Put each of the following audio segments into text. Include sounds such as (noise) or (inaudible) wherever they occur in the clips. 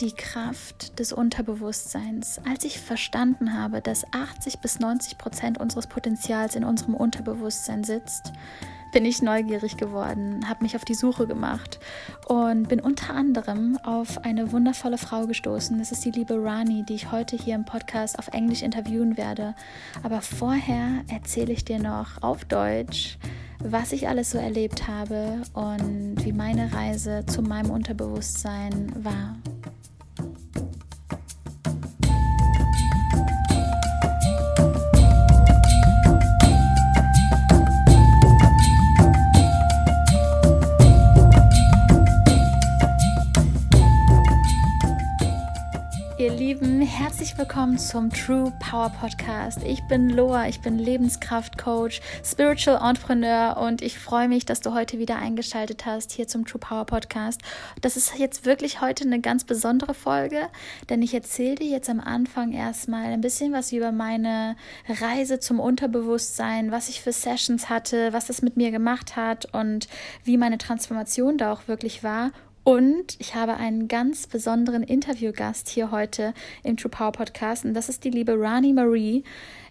die Kraft des Unterbewusstseins. Als ich verstanden habe, dass 80 bis 90 Prozent unseres Potenzials in unserem Unterbewusstsein sitzt, bin ich neugierig geworden, habe mich auf die Suche gemacht und bin unter anderem auf eine wundervolle Frau gestoßen. Das ist die liebe Rani, die ich heute hier im Podcast auf Englisch interviewen werde. Aber vorher erzähle ich dir noch auf Deutsch, was ich alles so erlebt habe und wie meine Reise zu meinem Unterbewusstsein war. Herzlich willkommen zum True Power Podcast. Ich bin Loa, ich bin Lebenskraftcoach, Spiritual Entrepreneur und ich freue mich, dass du heute wieder eingeschaltet hast hier zum True Power Podcast. Das ist jetzt wirklich heute eine ganz besondere Folge, denn ich erzähle dir jetzt am Anfang erstmal ein bisschen was über meine Reise zum Unterbewusstsein, was ich für Sessions hatte, was das mit mir gemacht hat und wie meine Transformation da auch wirklich war und ich habe einen ganz besonderen Interviewgast hier heute im True Power Podcast und das ist die liebe Rani Marie.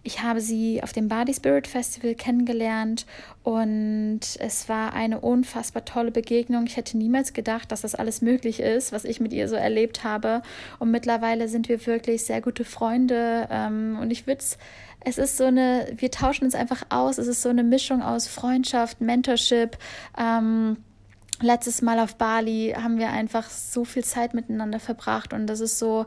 Ich habe sie auf dem Body Spirit Festival kennengelernt und es war eine unfassbar tolle Begegnung. Ich hätte niemals gedacht, dass das alles möglich ist, was ich mit ihr so erlebt habe. Und mittlerweile sind wir wirklich sehr gute Freunde ähm, und ich würde es es ist so eine, wir tauschen uns einfach aus. Es ist so eine Mischung aus Freundschaft, Mentorship, ähm, letztes Mal auf Bali haben wir einfach so viel Zeit miteinander verbracht und das ist so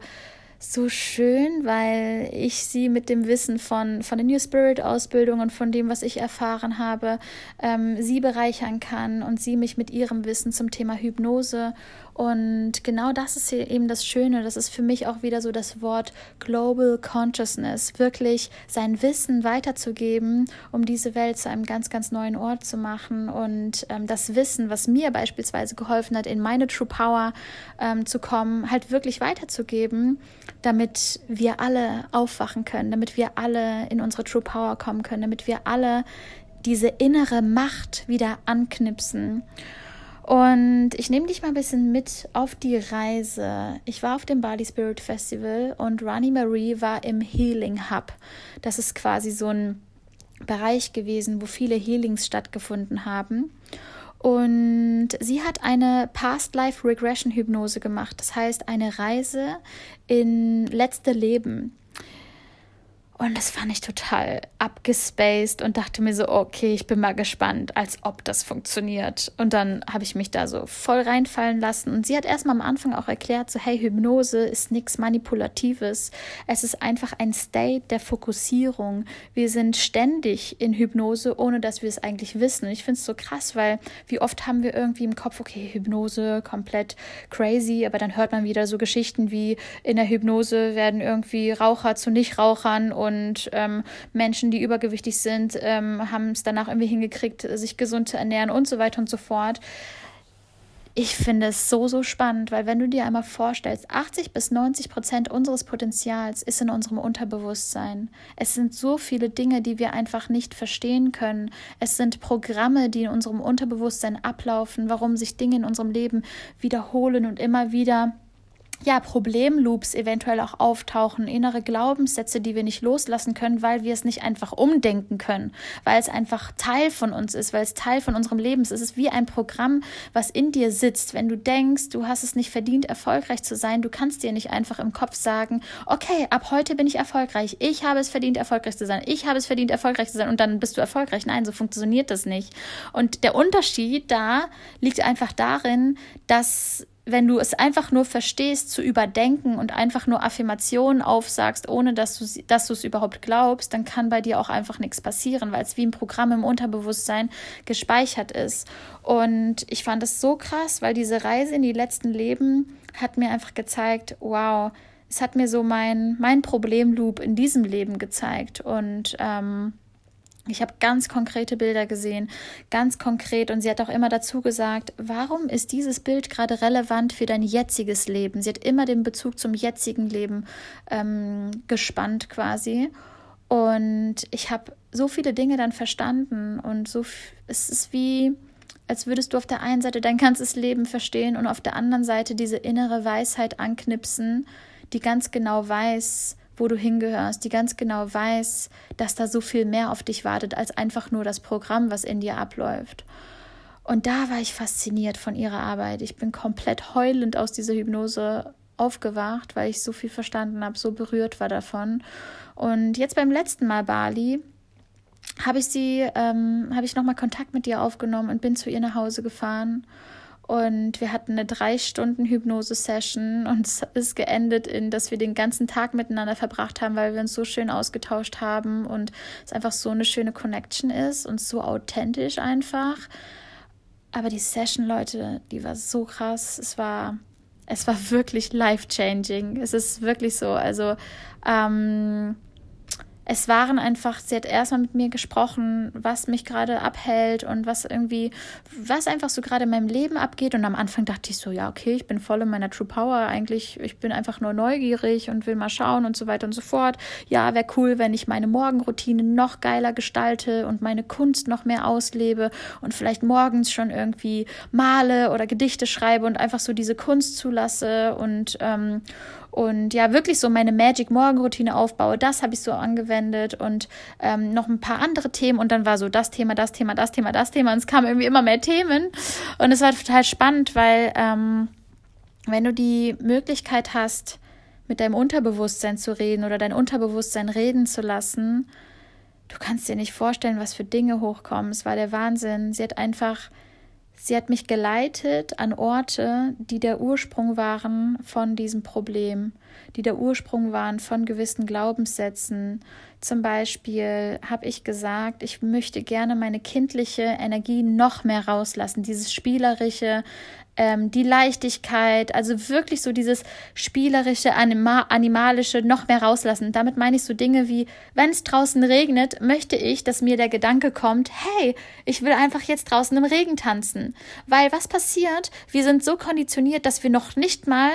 so schön, weil ich sie mit dem Wissen von, von der New Spirit Ausbildung und von dem, was ich erfahren habe, ähm, sie bereichern kann und sie mich mit ihrem Wissen zum Thema Hypnose und genau das ist hier eben das Schöne. Das ist für mich auch wieder so das Wort Global Consciousness. Wirklich sein Wissen weiterzugeben, um diese Welt zu einem ganz, ganz neuen Ort zu machen. Und ähm, das Wissen, was mir beispielsweise geholfen hat, in meine True Power ähm, zu kommen, halt wirklich weiterzugeben, damit wir alle aufwachen können, damit wir alle in unsere True Power kommen können, damit wir alle diese innere Macht wieder anknipsen. Und ich nehme dich mal ein bisschen mit auf die Reise. Ich war auf dem Bali Spirit Festival und Rani Marie war im Healing Hub. Das ist quasi so ein Bereich gewesen, wo viele Healings stattgefunden haben. Und sie hat eine Past Life Regression Hypnose gemacht. Das heißt, eine Reise in letzte Leben. Und das fand ich total abgespaced und dachte mir so, okay, ich bin mal gespannt, als ob das funktioniert. Und dann habe ich mich da so voll reinfallen lassen. Und sie hat erstmal am Anfang auch erklärt, so, hey, Hypnose ist nichts Manipulatives. Es ist einfach ein State der Fokussierung. Wir sind ständig in Hypnose, ohne dass wir es eigentlich wissen. Und ich finde es so krass, weil wie oft haben wir irgendwie im Kopf, okay, Hypnose, komplett crazy, aber dann hört man wieder so Geschichten wie in der Hypnose werden irgendwie Raucher zu Nichtrauchern und und ähm, Menschen, die übergewichtig sind, ähm, haben es danach irgendwie hingekriegt, sich gesund zu ernähren und so weiter und so fort. Ich finde es so, so spannend, weil wenn du dir einmal vorstellst, 80 bis 90 Prozent unseres Potenzials ist in unserem Unterbewusstsein. Es sind so viele Dinge, die wir einfach nicht verstehen können. Es sind Programme, die in unserem Unterbewusstsein ablaufen, warum sich Dinge in unserem Leben wiederholen und immer wieder ja, Problemloops eventuell auch auftauchen, innere Glaubenssätze, die wir nicht loslassen können, weil wir es nicht einfach umdenken können, weil es einfach Teil von uns ist, weil es Teil von unserem Leben ist. Es ist wie ein Programm, was in dir sitzt. Wenn du denkst, du hast es nicht verdient, erfolgreich zu sein, du kannst dir nicht einfach im Kopf sagen, okay, ab heute bin ich erfolgreich. Ich habe es verdient, erfolgreich zu sein. Ich habe es verdient, erfolgreich zu sein. Und dann bist du erfolgreich. Nein, so funktioniert das nicht. Und der Unterschied da liegt einfach darin, dass wenn du es einfach nur verstehst, zu überdenken und einfach nur Affirmationen aufsagst, ohne dass du, dass du es überhaupt glaubst, dann kann bei dir auch einfach nichts passieren, weil es wie ein Programm im Unterbewusstsein gespeichert ist. Und ich fand es so krass, weil diese Reise in die letzten Leben hat mir einfach gezeigt, wow, es hat mir so mein, mein Problemloop in diesem Leben gezeigt. Und ähm, ich habe ganz konkrete Bilder gesehen, ganz konkret. Und sie hat auch immer dazu gesagt, warum ist dieses Bild gerade relevant für dein jetziges Leben? Sie hat immer den Bezug zum jetzigen Leben ähm, gespannt quasi. Und ich habe so viele Dinge dann verstanden. Und so, es ist wie, als würdest du auf der einen Seite dein ganzes Leben verstehen und auf der anderen Seite diese innere Weisheit anknipsen, die ganz genau weiß, wo du hingehörst, die ganz genau weiß, dass da so viel mehr auf dich wartet als einfach nur das Programm, was in dir abläuft. Und da war ich fasziniert von ihrer Arbeit. Ich bin komplett heulend aus dieser Hypnose aufgewacht, weil ich so viel verstanden habe, so berührt war davon. Und jetzt beim letzten Mal Bali habe ich sie, ähm, habe ich nochmal Kontakt mit ihr aufgenommen und bin zu ihr nach Hause gefahren. Und wir hatten eine drei Stunden Hypnose-Session und es ist geendet in, dass wir den ganzen Tag miteinander verbracht haben, weil wir uns so schön ausgetauscht haben und es einfach so eine schöne Connection ist und so authentisch einfach. Aber die Session, Leute, die war so krass. Es war, es war wirklich life-changing. Es ist wirklich so. Also, ähm, es waren einfach, sie hat erstmal mit mir gesprochen, was mich gerade abhält und was irgendwie, was einfach so gerade in meinem Leben abgeht. Und am Anfang dachte ich so, ja, okay, ich bin voll in meiner True Power. Eigentlich, ich bin einfach nur neugierig und will mal schauen und so weiter und so fort. Ja, wäre cool, wenn ich meine Morgenroutine noch geiler gestalte und meine Kunst noch mehr auslebe und vielleicht morgens schon irgendwie male oder Gedichte schreibe und einfach so diese Kunst zulasse und, ähm, und ja, wirklich so meine Magic Morgenroutine aufbaue. Das habe ich so angewendet und ähm, noch ein paar andere Themen und dann war so das Thema, das Thema, das Thema, das Thema und es kamen irgendwie immer mehr Themen und es war total spannend, weil ähm, wenn du die Möglichkeit hast, mit deinem Unterbewusstsein zu reden oder dein Unterbewusstsein reden zu lassen, du kannst dir nicht vorstellen, was für Dinge hochkommen. Es war der Wahnsinn. Sie hat einfach Sie hat mich geleitet an Orte, die der Ursprung waren von diesem Problem, die der Ursprung waren von gewissen Glaubenssätzen. Zum Beispiel habe ich gesagt, ich möchte gerne meine kindliche Energie noch mehr rauslassen, dieses spielerische, ähm, die Leichtigkeit, also wirklich so dieses spielerische, anima animalische noch mehr rauslassen. Damit meine ich so Dinge wie, wenn es draußen regnet, möchte ich, dass mir der Gedanke kommt, hey, ich will einfach jetzt draußen im Regen tanzen. Weil was passiert? Wir sind so konditioniert, dass wir noch nicht mal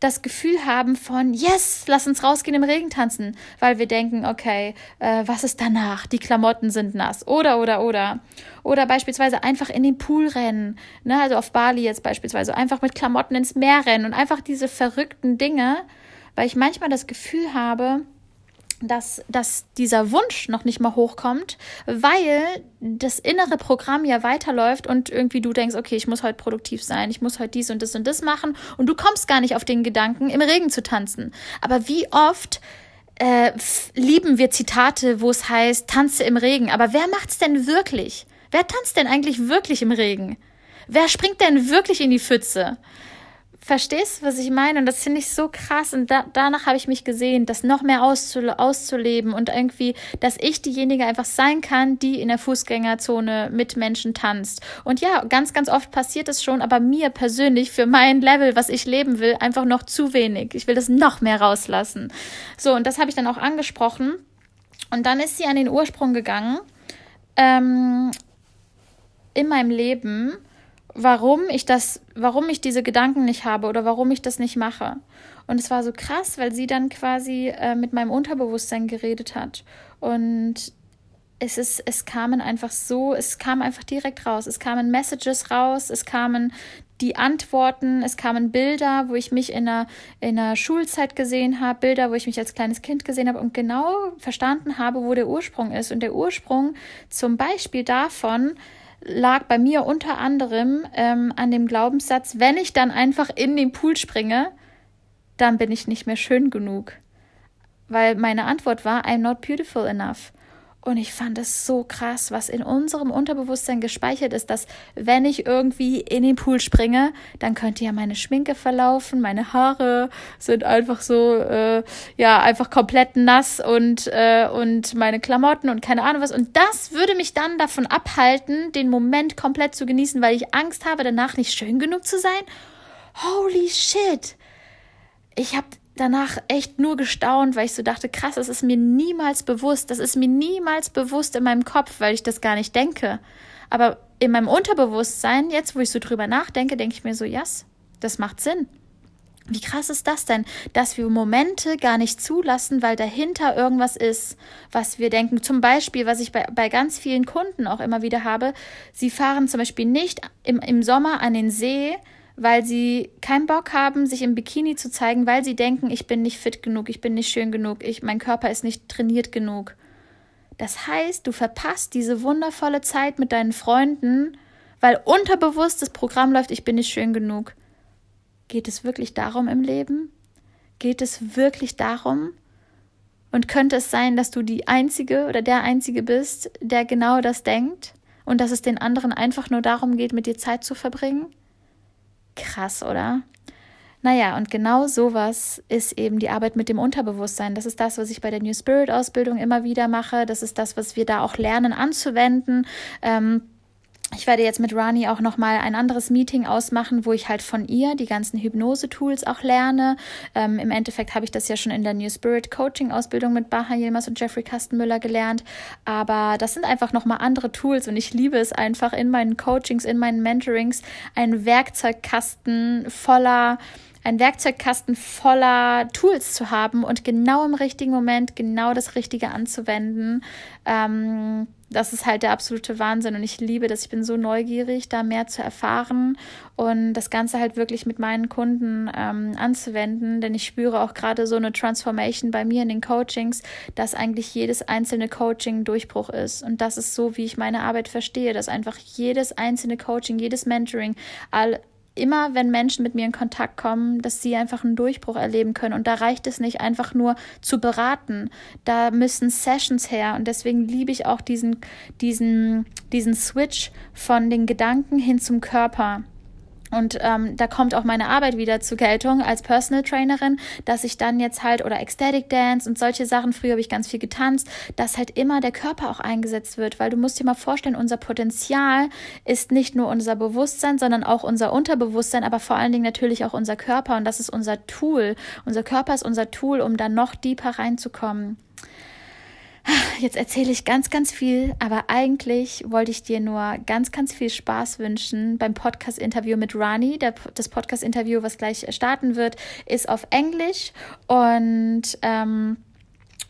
das Gefühl haben von, yes, lass uns rausgehen im Regen tanzen, weil wir denken, okay, äh, was ist danach? Die Klamotten sind nass. Oder, oder, oder. Oder beispielsweise einfach in den Pool rennen. Ne? Also auf Bali jetzt beispielsweise. Einfach mit Klamotten ins Meer rennen und einfach diese verrückten Dinge, weil ich manchmal das Gefühl habe, dass, dass dieser Wunsch noch nicht mal hochkommt, weil das innere Programm ja weiterläuft und irgendwie du denkst, okay, ich muss heute produktiv sein, ich muss heute dies und das und das machen und du kommst gar nicht auf den Gedanken, im Regen zu tanzen. Aber wie oft äh, lieben wir Zitate, wo es heißt, tanze im Regen. Aber wer macht's denn wirklich? Wer tanzt denn eigentlich wirklich im Regen? Wer springt denn wirklich in die Pfütze? Verstehst, was ich meine? Und das finde ich so krass. Und da, danach habe ich mich gesehen, das noch mehr auszule auszuleben und irgendwie, dass ich diejenige einfach sein kann, die in der Fußgängerzone mit Menschen tanzt. Und ja, ganz, ganz oft passiert es schon, aber mir persönlich, für mein Level, was ich leben will, einfach noch zu wenig. Ich will das noch mehr rauslassen. So, und das habe ich dann auch angesprochen. Und dann ist sie an den Ursprung gegangen. Ähm, in meinem Leben warum ich das, warum ich diese Gedanken nicht habe oder warum ich das nicht mache. Und es war so krass, weil sie dann quasi äh, mit meinem Unterbewusstsein geredet hat. Und es ist, es kamen einfach so, es kam einfach direkt raus. Es kamen Messages raus, es kamen die Antworten, es kamen Bilder, wo ich mich in der, in der Schulzeit gesehen habe, Bilder, wo ich mich als kleines Kind gesehen habe und genau verstanden habe, wo der Ursprung ist. Und der Ursprung zum Beispiel davon, lag bei mir unter anderem ähm, an dem Glaubenssatz, wenn ich dann einfach in den Pool springe, dann bin ich nicht mehr schön genug. Weil meine Antwort war, I'm not beautiful enough. Und ich fand es so krass, was in unserem Unterbewusstsein gespeichert ist, dass wenn ich irgendwie in den Pool springe, dann könnte ja meine Schminke verlaufen, meine Haare sind einfach so, äh, ja, einfach komplett nass und, äh, und meine Klamotten und keine Ahnung was. Und das würde mich dann davon abhalten, den Moment komplett zu genießen, weil ich Angst habe, danach nicht schön genug zu sein. Holy shit! Ich habe danach echt nur gestaunt, weil ich so dachte, krass, das ist mir niemals bewusst, das ist mir niemals bewusst in meinem Kopf, weil ich das gar nicht denke. Aber in meinem Unterbewusstsein, jetzt wo ich so drüber nachdenke, denke ich mir so, yes, das macht Sinn. Wie krass ist das denn, dass wir Momente gar nicht zulassen, weil dahinter irgendwas ist, was wir denken. Zum Beispiel, was ich bei, bei ganz vielen Kunden auch immer wieder habe, sie fahren zum Beispiel nicht im, im Sommer an den See, weil sie keinen Bock haben, sich im Bikini zu zeigen, weil sie denken, ich bin nicht fit genug, ich bin nicht schön genug, ich, mein Körper ist nicht trainiert genug. Das heißt, du verpasst diese wundervolle Zeit mit deinen Freunden, weil unterbewusst das Programm läuft, ich bin nicht schön genug. Geht es wirklich darum im Leben? Geht es wirklich darum? Und könnte es sein, dass du die Einzige oder der Einzige bist, der genau das denkt und dass es den anderen einfach nur darum geht, mit dir Zeit zu verbringen? Krass, oder? Naja, und genau sowas ist eben die Arbeit mit dem Unterbewusstsein. Das ist das, was ich bei der New Spirit Ausbildung immer wieder mache. Das ist das, was wir da auch lernen anzuwenden. Ähm, ich werde jetzt mit Rani auch nochmal ein anderes Meeting ausmachen, wo ich halt von ihr die ganzen Hypnose-Tools auch lerne. Ähm, Im Endeffekt habe ich das ja schon in der New Spirit Coaching-Ausbildung mit Baha Yilmaz und Jeffrey Kastenmüller gelernt. Aber das sind einfach nochmal andere Tools und ich liebe es einfach in meinen Coachings, in meinen Mentorings, einen Werkzeugkasten voller ein Werkzeugkasten voller Tools zu haben und genau im richtigen Moment genau das Richtige anzuwenden. Ähm, das ist halt der absolute Wahnsinn. Und ich liebe das. Ich bin so neugierig, da mehr zu erfahren und das Ganze halt wirklich mit meinen Kunden ähm, anzuwenden, denn ich spüre auch gerade so eine Transformation bei mir in den Coachings, dass eigentlich jedes einzelne Coaching Durchbruch ist. Und das ist so, wie ich meine Arbeit verstehe, dass einfach jedes einzelne Coaching, jedes Mentoring, all, immer, wenn Menschen mit mir in Kontakt kommen, dass sie einfach einen Durchbruch erleben können. Und da reicht es nicht einfach nur zu beraten. Da müssen Sessions her. Und deswegen liebe ich auch diesen, diesen, diesen Switch von den Gedanken hin zum Körper. Und ähm, da kommt auch meine Arbeit wieder zur Geltung als Personal Trainerin, dass ich dann jetzt halt oder Ecstatic Dance und solche Sachen, früher habe ich ganz viel getanzt, dass halt immer der Körper auch eingesetzt wird, weil du musst dir mal vorstellen, unser Potenzial ist nicht nur unser Bewusstsein, sondern auch unser Unterbewusstsein, aber vor allen Dingen natürlich auch unser Körper und das ist unser Tool. Unser Körper ist unser Tool, um dann noch deeper reinzukommen. Jetzt erzähle ich ganz, ganz viel, aber eigentlich wollte ich dir nur ganz, ganz viel Spaß wünschen beim Podcast-Interview mit Rani. Der, das Podcast-Interview, was gleich starten wird, ist auf Englisch und ähm,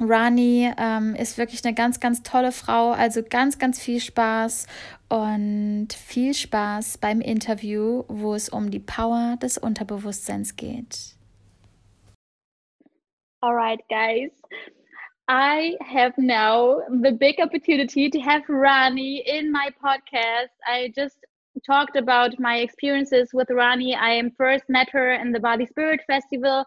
Rani ähm, ist wirklich eine ganz, ganz tolle Frau. Also ganz, ganz viel Spaß und viel Spaß beim Interview, wo es um die Power des Unterbewusstseins geht. Alright, guys. I have now the big opportunity to have Rani in my podcast. I just talked about my experiences with Rani. I first met her in the Bali Spirit Festival,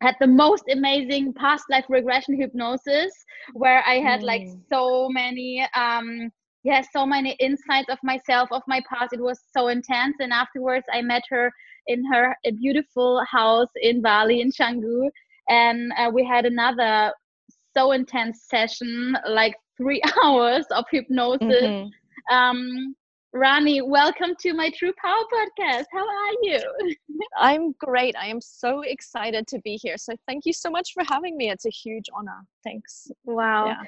had the most amazing past life regression hypnosis, where I had mm. like so many um yeah, so many insights of myself, of my past. It was so intense. And afterwards I met her in her beautiful house in Bali in Canggu. And uh, we had another so intense session, like three (laughs) hours of hypnosis. Mm-hmm. Um, Rani, welcome to my True Power podcast. How are you? (laughs) I'm great. I am so excited to be here. So thank you so much for having me. It's a huge honor. Thanks. Wow. Yeah.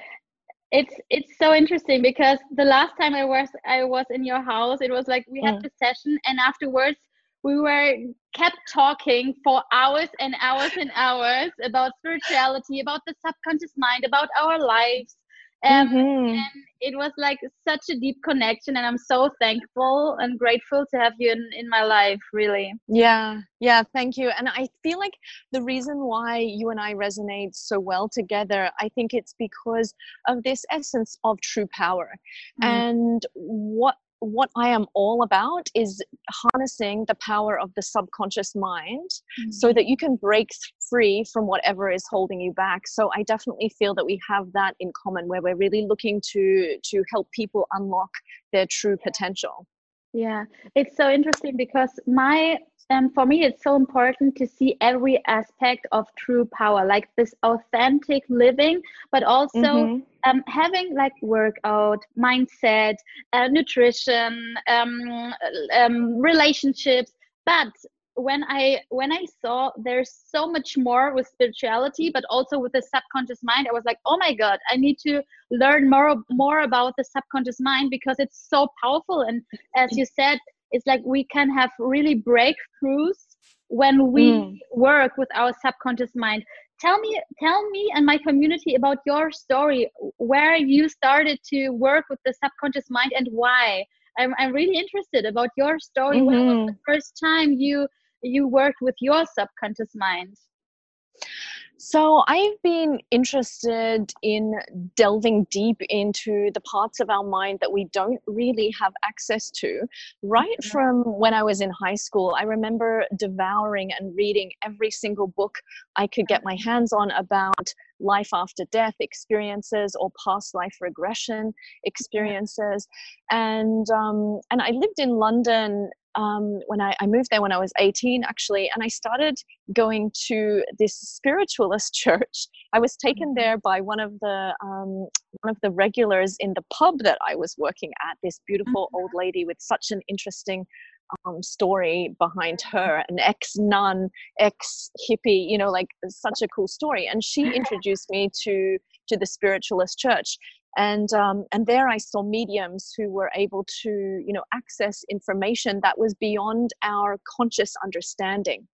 It's it's so interesting because the last time I was I was in your house, it was like we had mm. the session and afterwards we were kept talking for hours and hours and hours about spirituality about the subconscious mind about our lives. Um, mm-hmm. and it was like such a deep connection and i'm so thankful and grateful to have you in, in my life really. Yeah. Yeah thank you. And i feel like the reason why you and i resonate so well together i think it's because of this essence of true power. Mm. and what what I am all about is harnessing the power of the subconscious mind mm-hmm. so that you can break free from whatever is holding you back. So I definitely feel that we have that in common where we're really looking to to help people unlock their true potential. Yeah, it's so interesting because my um, for me it's so important to see every aspect of true power like this authentic living but also mm-hmm. um, having like workout mindset uh, nutrition um, um relationships. But when i when i saw there's so much more with spirituality but also with the subconscious mind i was like oh my god i need to learn more more about the subconscious mind because it's so powerful. And as you said it's like we can have really breakthroughs when we mm. work with our subconscious mind tell me tell me and my community about your story where you started to work with the subconscious mind and why i'm, I'm really interested about your story mm-hmm. when was the mm-hmm. first time you you worked with your subconscious mind so, I've been interested in delving deep into the parts of our mind that we don't really have access to. Right mm-hmm. from when I was in high school, I remember devouring and reading every single book I could get my hands on about life after death experiences or past life regression experiences. And um, and I lived in London um, when I, I, moved there when I was 18, actually, and I started going to this spiritualist (laughs) church. I was taken mm-hmm. there by one of the um, one of the regulars in the pub that I was working at. This beautiful mm-hmm. old lady with such an interesting um, story behind her, an ex nun, ex hippie, you know, like such a cool story. And she (laughs) introduced me to to the spiritualist church and um, and there I saw mediums who were able to you know access information that was beyond our conscious understanding.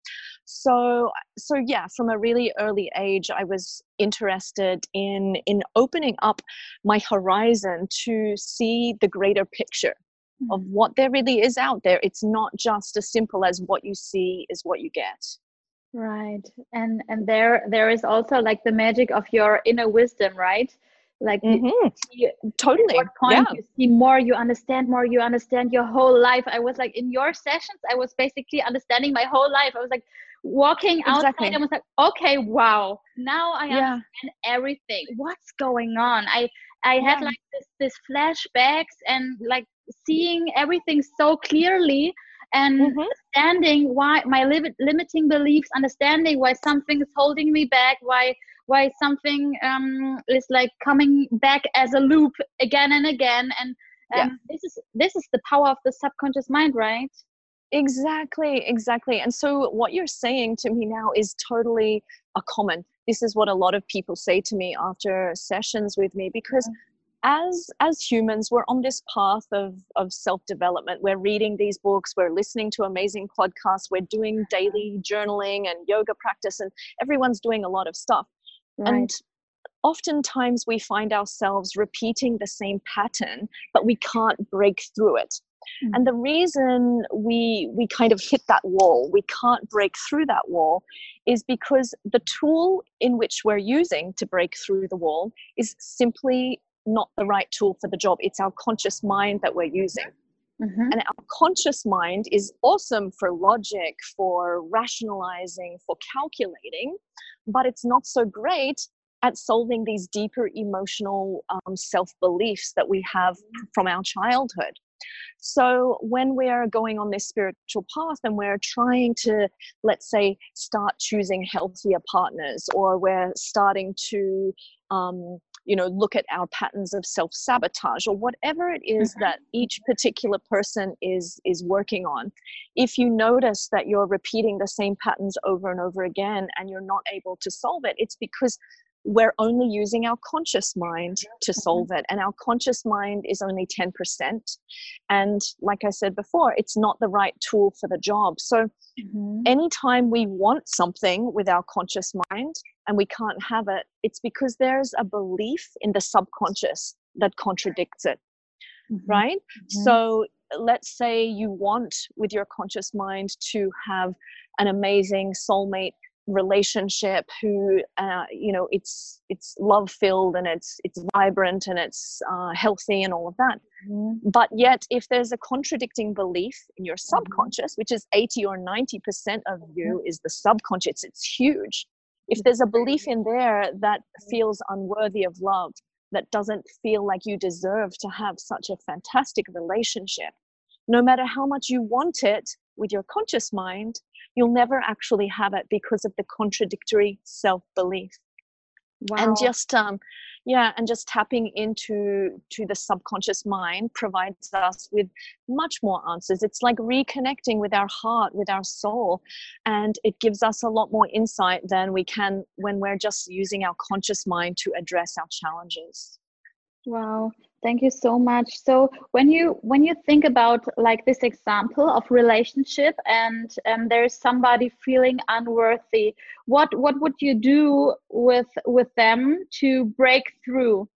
So so yeah, from a really early age, I was interested in in opening up my horizon to see the greater picture of mm-hmm. what there really is out there. It's not just as simple as what you see is what you get right and and there there is also like the magic of your inner wisdom right like mm-hmm. you, totally point yeah. you see more you understand more you understand your whole life i was like in your sessions i was basically understanding my whole life i was like walking exactly. outside and was like okay wow now i yeah. understand everything what's going on i i yeah. had like this this flashbacks and like seeing everything so clearly and mm-hmm. understanding why my li- limiting beliefs understanding why something is holding me back why why something um, is like coming back as a loop again and again and um, yeah. this is this is the power of the subconscious mind right? Exactly exactly. And so what you're saying to me now is totally a common. This is what a lot of people say to me after sessions with me because as as humans we're on this path of of self development we're reading these books we're listening to amazing podcasts we're doing daily journaling and yoga practice and everyone's doing a lot of stuff Right. And oftentimes we find ourselves repeating the same pattern, but we can't break through it. Mm. And the reason we we kind of hit that wall, we can't break through that wall, is because the tool in which we're using to break through the wall is simply not the right tool for the job. It's our conscious mind that we're using. Mm-hmm. And our conscious mind is awesome for logic, for rationalizing, for calculating, but it's not so great at solving these deeper emotional um, self beliefs that we have from our childhood. So, when we're going on this spiritual path and we're trying to, let's say, start choosing healthier partners, or we're starting to um, you know look at our patterns of self sabotage or whatever it is mm-hmm. that each particular person is is working on if you notice that you're repeating the same patterns over and over again and you're not able to solve it it's because we're only using our conscious mind to mm-hmm. solve it and our conscious mind is only 10% and like i said before it's not the right tool for the job so mm-hmm. anytime we want something with our conscious mind and we can't have it it's because there's a belief in the subconscious that contradicts it mm-hmm. right mm-hmm. so let's say you want with your conscious mind to have an amazing soulmate relationship who uh, you know it's it's love filled and it's it's vibrant and it's uh, healthy and all of that mm-hmm. but yet if there's a contradicting belief in your mm-hmm. subconscious which is 80 or 90 percent of you mm-hmm. is the subconscious it's huge if there's a belief in there that feels unworthy of love that doesn't feel like you deserve to have such a fantastic relationship no matter how much you want it with your conscious mind you'll never actually have it because of the contradictory self belief wow. and just um yeah and just tapping into to the subconscious mind provides us with much more answers. It's like reconnecting with our heart with our soul and it gives us a lot more insight than we can when we're just using our conscious mind to address our challenges. Wow Thank you so much. So when you when you think about like this example of relationship and um, there's somebody feeling unworthy, what what would you do with with them to break through?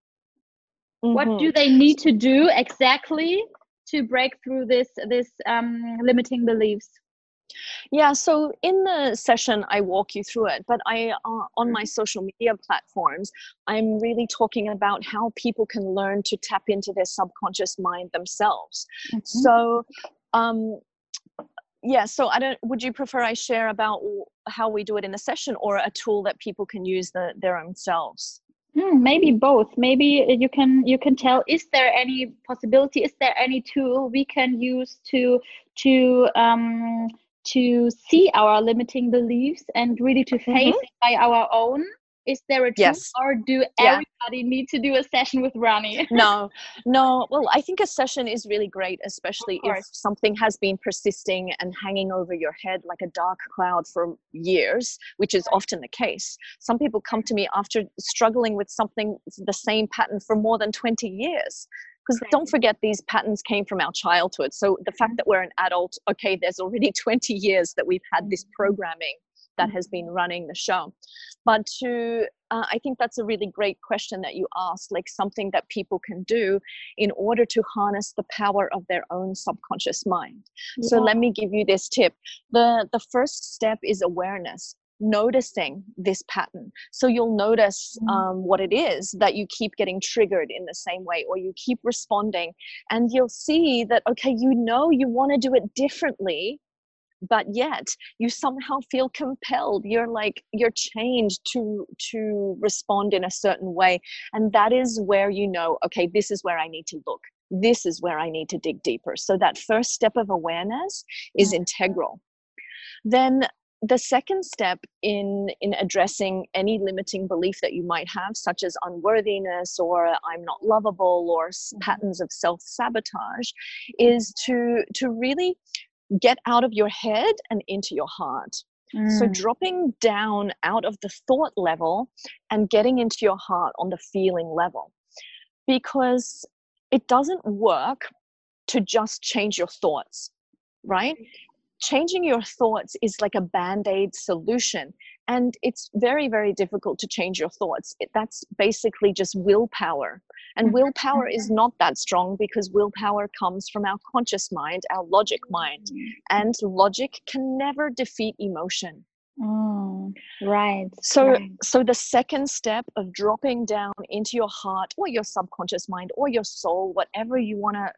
Mm-hmm. What do they need to do exactly to break through this this um, limiting beliefs? Yeah, so in the session, I walk you through it, but I uh, on my mm-hmm. social media platforms, I'm really talking about how people can learn to tap into their subconscious mind themselves. Mm-hmm. So, um, yeah, so I don't. Would you prefer I share about how we do it in the session, or a tool that people can use the, their own selves? Hmm, maybe both. Maybe you can you can tell. Is there any possibility? Is there any tool we can use to to um, to see our limiting beliefs and really to face mm-hmm. it by our own is there a yes. or do yeah. everybody need to do a session with Rani? (laughs) no, no. Well, I think a session is really great, especially if something has been persisting and hanging over your head like a dark cloud for years, which is often the case. Some people come to me after struggling with something, the same pattern for more than 20 years because don't forget these patterns came from our childhood. So the fact mm-hmm. that we're an adult okay there's already (laughs) 20 years that we've had this mm-hmm. programming that has been running the show. But to uh, i think that's a really great question that you asked like something that people can do in order to harness the power of their own subconscious mind. Yeah. so let me give you this tip. The the first step is awareness noticing this pattern. So you'll notice mm. um, what it is that you keep getting triggered in the same way, or you keep responding, and you'll see that, okay, you know you want to do it differently. But yet you somehow feel compelled. You're like you're chained to to respond in a certain way, and that is where you know, okay, this is where I need to look. This is where I need to dig deeper. So that first step of awareness is integral then the second step in in addressing any limiting belief that you might have such as unworthiness or i'm not lovable or mm-hmm. patterns of self-sabotage is to to really get out of your head and into your heart mm. so dropping down out of the thought level and getting into your heart on the feeling level because it doesn't work to just change your thoughts right changing your thoughts is like a band-aid solution and it's very very difficult to change your thoughts it, that's basically just willpower and mm-hmm. willpower is mm-hmm. not that strong because willpower comes from our conscious mind our logic mind and logic can never defeat emotion Mm, right. So, right. so the second step of dropping down into your heart or your subconscious mind or your soul, whatever you want to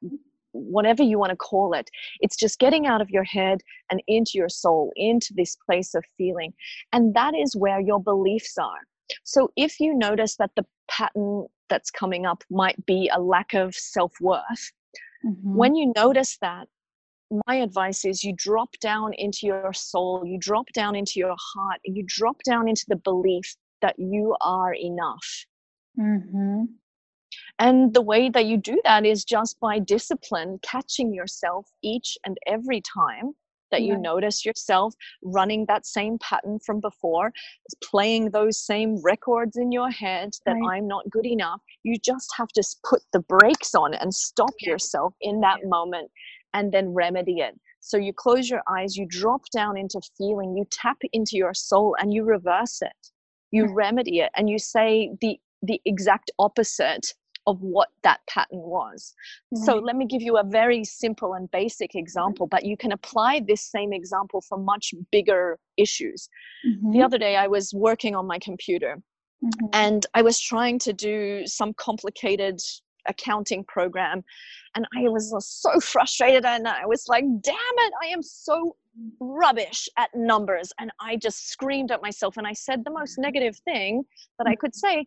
whatever you want to call it. It's just getting out of your head and into your soul, into this place of feeling. And that is where your beliefs are. So if you notice that the pattern that's coming up might be a lack of self worth, mm-hmm. when you notice that, my advice is you drop down into your soul, you drop down into your heart, and you drop down into the belief that you are enough. Mm-hmm. And the way that you do that is just by discipline, catching yourself each and every time that you notice yourself running that same pattern from before, playing those same records in your head that right. I'm not good enough. You just have to put the brakes on and stop yeah. yourself in that yeah. moment and then remedy it. So you close your eyes, you drop down into feeling, you tap into your soul and you reverse it. You mm-hmm. remedy it and you say the the exact opposite of what that pattern was. Mm-hmm. So let me give you a very simple and basic example, but you can apply this same example for much bigger issues. Mm-hmm. The other day I was working on my computer mm-hmm. and I was trying to do some complicated accounting program and I was so frustrated and I was like, damn it, I am so rubbish at numbers. And I just screamed at myself and I said the most mm-hmm. negative thing that I could say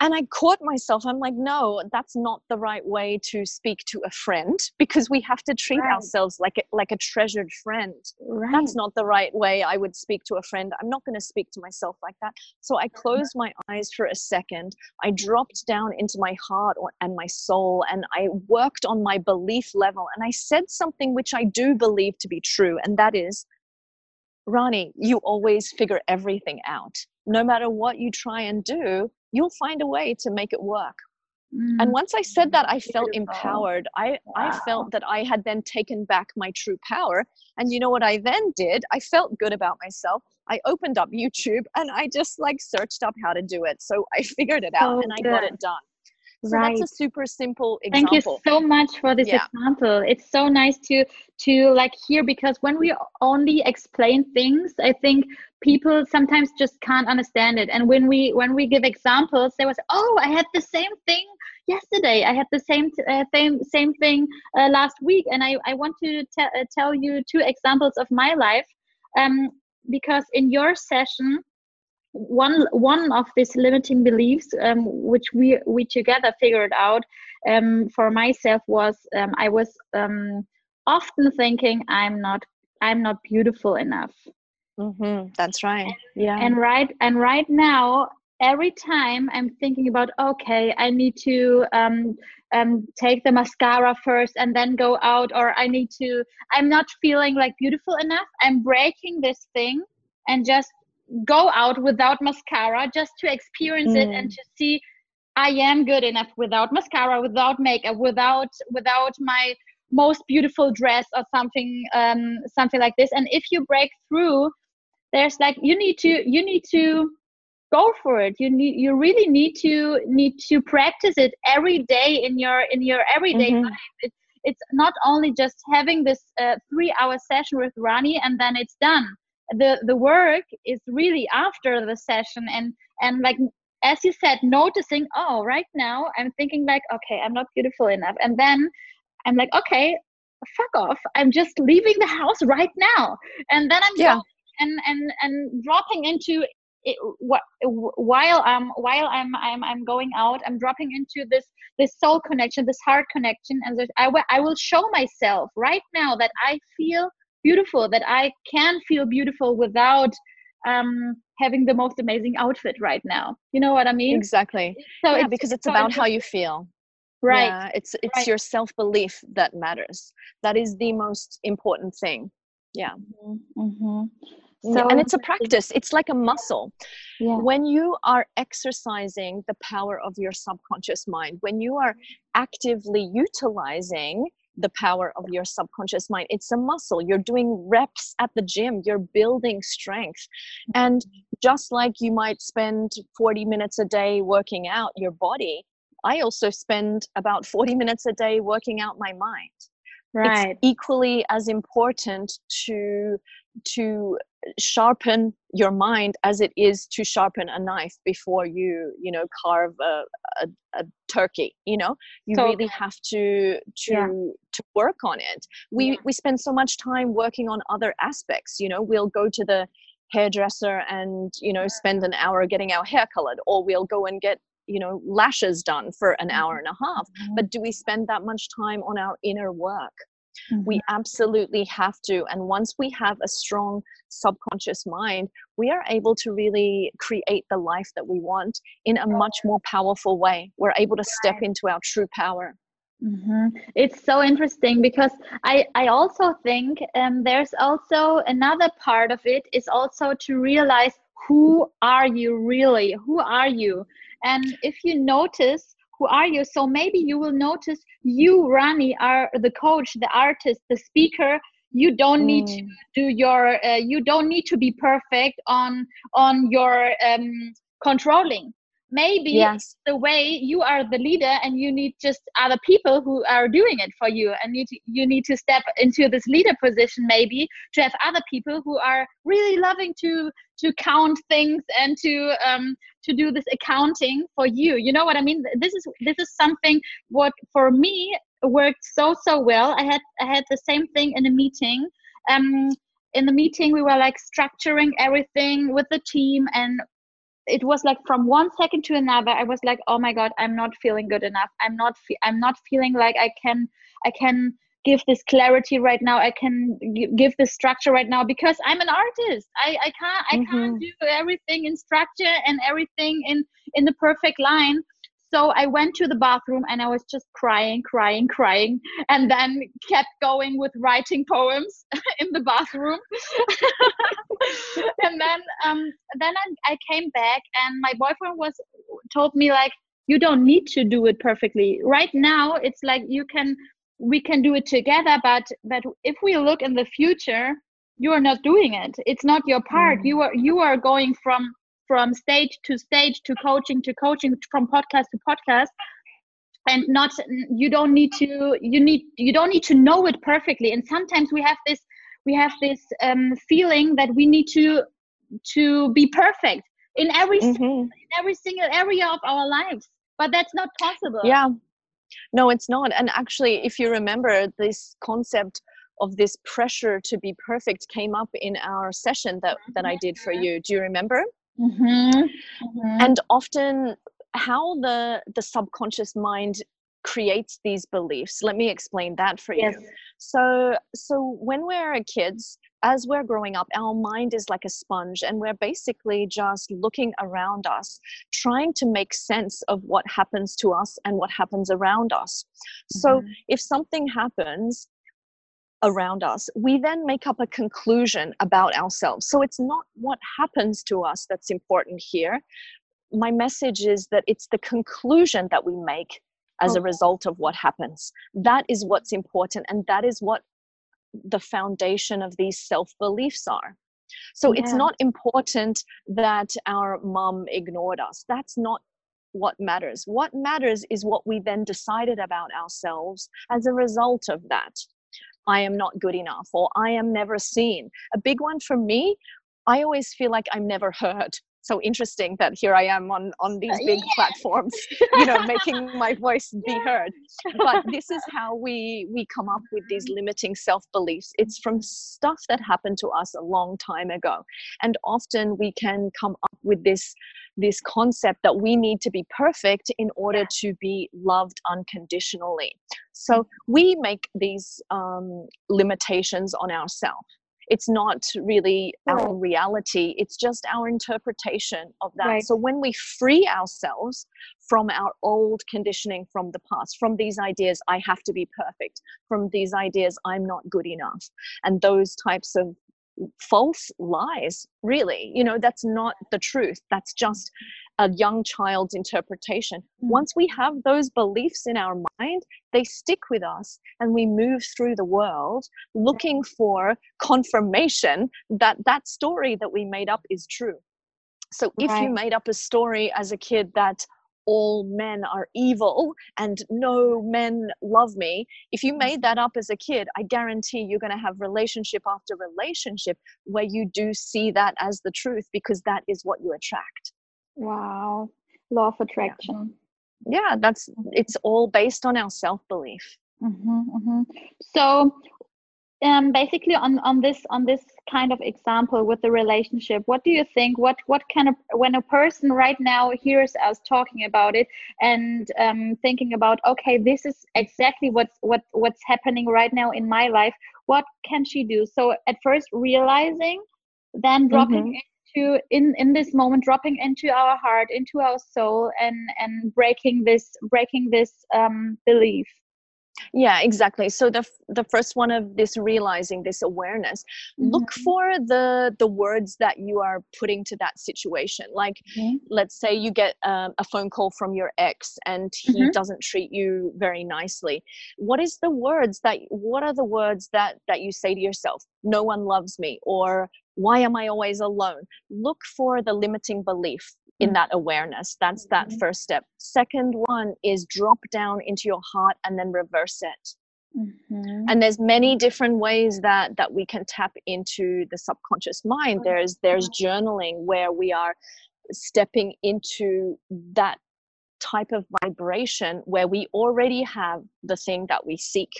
and i caught myself i'm like no that's not the right way to speak to a friend because we have to treat right. ourselves like a, like a treasured friend right. that's not the right way i would speak to a friend i'm not going to speak to myself like that so i mm-hmm. closed my eyes for a second i dropped down into my heart and my soul and i worked on my belief level and i said something which i do believe to be true and that is Rani, you always figure everything out. No matter what you try and do, you'll find a way to make it work. Mm. And once I said that, I felt empowered. I, wow. I felt that I had then taken back my true power. And you know what I then did? I felt good about myself. I opened up YouTube and I just like searched up how to do it. So I (laughs) figured it out so and I got it done. So right. that's a super simple example. Thank you so much for this yeah. example. It's so nice to to like hear because when we only explain things, I think people sometimes just can't understand it. And when we when we give examples, they was, "Oh, I had the same thing yesterday. I had the same uh, same same thing uh, last week." And I I want to te- uh, tell you two examples of my life. Um, because in your session one one of these limiting beliefs um, which we we together figured out um, for myself was um, I was um, often thinking I'm not I'm not beautiful enough. Mm-hmm. That's right. And, yeah. And right and right now, every time I'm thinking about okay, I need to um, um, take the mascara first and then go out, or I need to. I'm not feeling like beautiful enough. I'm breaking this thing and just go out without mascara just to experience mm. it and mm. to see I am good enough without mascara, without makeup, without without my most beautiful dress or something um, something like this. And if you break through, there's like you need to you need to go for it. You need you really need to need to practice it every day in your in your everyday mm-hmm. life. It, it's not only just having this uh, three hour session with Rani and then it's done the the work is really after the session and and like as you said noticing oh right now i'm thinking like okay i'm not beautiful enough. And then i'm like okay fuck off. I'm just leaving the house right now. And then i'm yeah. and and and dropping into it, while I'm while I'm I'm I'm going out, I'm dropping into this this soul connection, this heart connection, and I I will show myself right now that I feel beautiful that i can feel beautiful without um, having the most amazing outfit right now. You know what i mean? Exactly. So yeah, it's, because it's so about how you feel. Right. Yeah, it's it's right. your self-belief that matters. That is the most important thing. Yeah. Mm-hmm. mm-hmm. So, and it's a practice. It's like a muscle. Yeah. when you are exercising the power of your subconscious mind when you are actively utilizing the power of your subconscious mind. It's a muscle. You're doing reps at the gym, you're building strength. And mm-hmm. just like you might spend 40 minutes a day working out your body, I also spend about 40 minutes a day working out my mind. Right. It's equally as important to to sharpen your mind as it is to sharpen a knife before you you know carve a, a, a turkey you know? You so, really have to to yeah. to work on it. We yeah. we spend so much time working on other aspects you know? We'll go to the hairdresser and you know spend an hour getting our hair colored or we'll go and get you know lashes done for an hour and a half. Mm-hmm. but do we spend that much time on our inner work Mm-hmm. We absolutely have to. And once we have a strong subconscious mind, we are able to really create the life that we want in a much more powerful way. We're able to step into our true power. Mm-hmm. It's so interesting because I I also think um, there's also another part of it is also to realize who are you really who are you and if you notice who are you so maybe you will notice you rani are the coach the artist the speaker you don't need mm. to do your uh, you don't need to be perfect on on your um, controlling maybe yes. the way you are the leader and you need just other people who are doing it for you and need to, you need to step into this leader position maybe to have other people who are really loving to to count things and to um to do this accounting for you. You know what i mean? This is this is something what for me worked so so well. I had i had the same thing in a meeting. Um in the meeting we were like structuring everything with the team and it was like from one second to another i was like oh my god i'm not feeling good enough. I'm not fe- i'm not feeling like i can i can give this clarity right now i can give this structure right now because i'm an artist i i can't i mm-hmm. can't do everything in structure and everything in in the perfect line so I went to the bathroom and I was just crying, crying, crying, and then kept going with writing poems (laughs) in the bathroom. (laughs) and then um, then I, I came back and my boyfriend was told me like you don't need to do it perfectly right now it's like you can we can do it together but but if we look in the future you are not doing it. It's not your part. Mm. you are you are going from from stage to stage to coaching to coaching from podcast to podcast and not you don't need to you need you don't need to know it perfectly. And sometimes we have this we have this um, feeling that we need to to be perfect in every mm-hmm. in every single area of our lives but that's not possible. Yeah no it's not and actually if you remember this concept of this pressure to be perfect came up in our session that that i did for you do you remember mm-hmm. Mm-hmm. and often how the the subconscious mind creates these beliefs let me explain that for yes. you so so when we're kids as we're growing up our mind is like a sponge and we're basically just looking around us trying to make sense of what happens to us and what happens around us mm-hmm. so if something happens around us, we then make up a conclusion about ourselves. So it's not what happens to us that's important here, my message is that it's the conclusion that we make as okay. a oh. result of what happens. That is what's important, and that is what the foundation of these self beliefs are. So yeah. it's not important that our mom ignored us. That's not what matters. What matters is what we then decided about ourselves as a result of that. I am not good enough, or I am never seen. A big one for me, I always feel like I'm never heard so interesting that here I am on on these big (laughs) yeah. platforms, you know, (laughs) making my voice be heard. But (laughs) this is how we we come up with these limiting self beliefs. It's from stuff that happened to us a long time ago, and often we can come up with this this concept that we need to be perfect in order to be loved unconditionally. So we make these um, limitations on ourselves it's not really right. our reality it's just our interpretation of that right. so when we free ourselves from our old conditioning from the past from these ideas i have to be perfect from these ideas i'm not good enough and those types of false lies really you know that's not the truth that's just a young child's interpretation. Mm. Once we have those beliefs in our mind, they stick with us and we move through the world looking for confirmation that that story that we made up is true. So if right. you made up a story as a kid that all men are evil and no men love me. If you made that up as a kid, I guarantee you're going to have relationship after relationship where you do see that as the truth because that is what you attract. Wow. Law of attraction. Yeah, yeah that's it's all based on our self belief. Mm-hmm, mm-hmm. So um, basically on, on this on this kind of example with the relationship what do you think? What what kind of when a person right now hears us talking about it and um, thinking about okay this is exactly what's what what's happening right now in my life what can she do? So at first realizing then dropping mm-hmm into in in this moment dropping into our heart into our soul and and breaking this breaking this um belief yeah exactly so the the first one of this realizing this awareness mm-hmm. look for the the words that you are putting to that situation like mm-hmm. let's say you get um, a phone call from your ex and he mm-hmm. doesn't treat you very nicely what is the words that what are the words that that you say to yourself no one loves me or why am i always alone look for the limiting belief in mm. that awareness that's that mm-hmm. first step second one is drop down into your heart and then reverse it mm-hmm. and there's many different ways that that we can tap into the subconscious mind there's there's journaling where we are stepping into that type of vibration where we already have the thing that we seek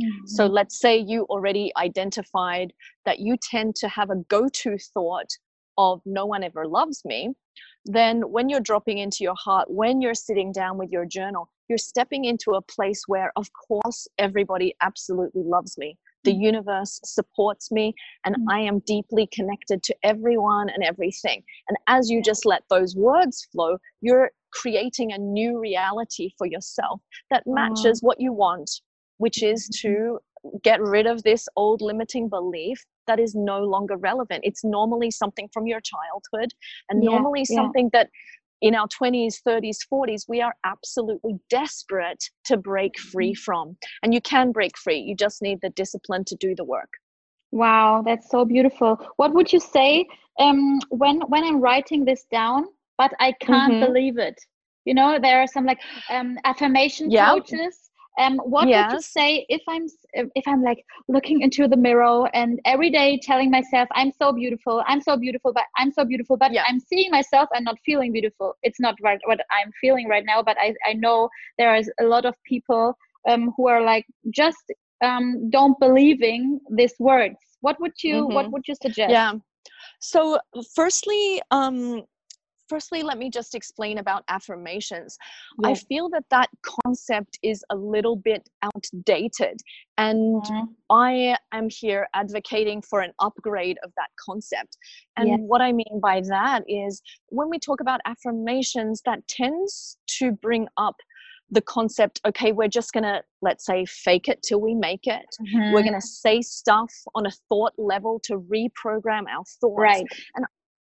Mm-hmm. So let's say you already identified that you tend to have a go to thought of no one ever loves me. Then, when you're dropping into your heart, when you're sitting down with your journal, you're stepping into a place where, of course, everybody absolutely loves me. The mm-hmm. universe supports me, and mm-hmm. I am deeply connected to everyone and everything. And as you just let those words flow, you're creating a new reality for yourself that matches what you want which is mm-hmm. to get rid of this old limiting belief that is no longer relevant. It's normally something from your childhood and yeah, normally something yeah. that in our 20s 30s 40s we are absolutely desperate to break free Mm-hmm. from and you can break free you just need the discipline to do the work Wow, that's so beautiful. What would you say um, when when I'm writing this down, but I can't Mhm. believe it? You know, there are some like um, affirmation Yeah. coaches. Um, what would you Yes. say if I'm if I'm like looking into the mirror and every day telling myself I'm so beautiful, I'm so beautiful, but I'm so beautiful, but Yeah. I'm seeing myself and not feeling beautiful. It's not right what I'm feeling right now, but I I know there is a lot of people um, who are like just um, don't believing these words. What would you What Mhm. would you suggest? Yeah. So, firstly, um, firstly, let me just explain about affirmations. I feel that that concept is a little bit outdated, and Mhm. I am here advocating for an upgrade of that concept. And Yes. what I mean by that is when we talk about affirmations, that tends to bring up the concept okay, we're just going to, let's say, fake it till we make it. We're Mhm. going to say stuff on a thought level to reprogram our thoughts. right.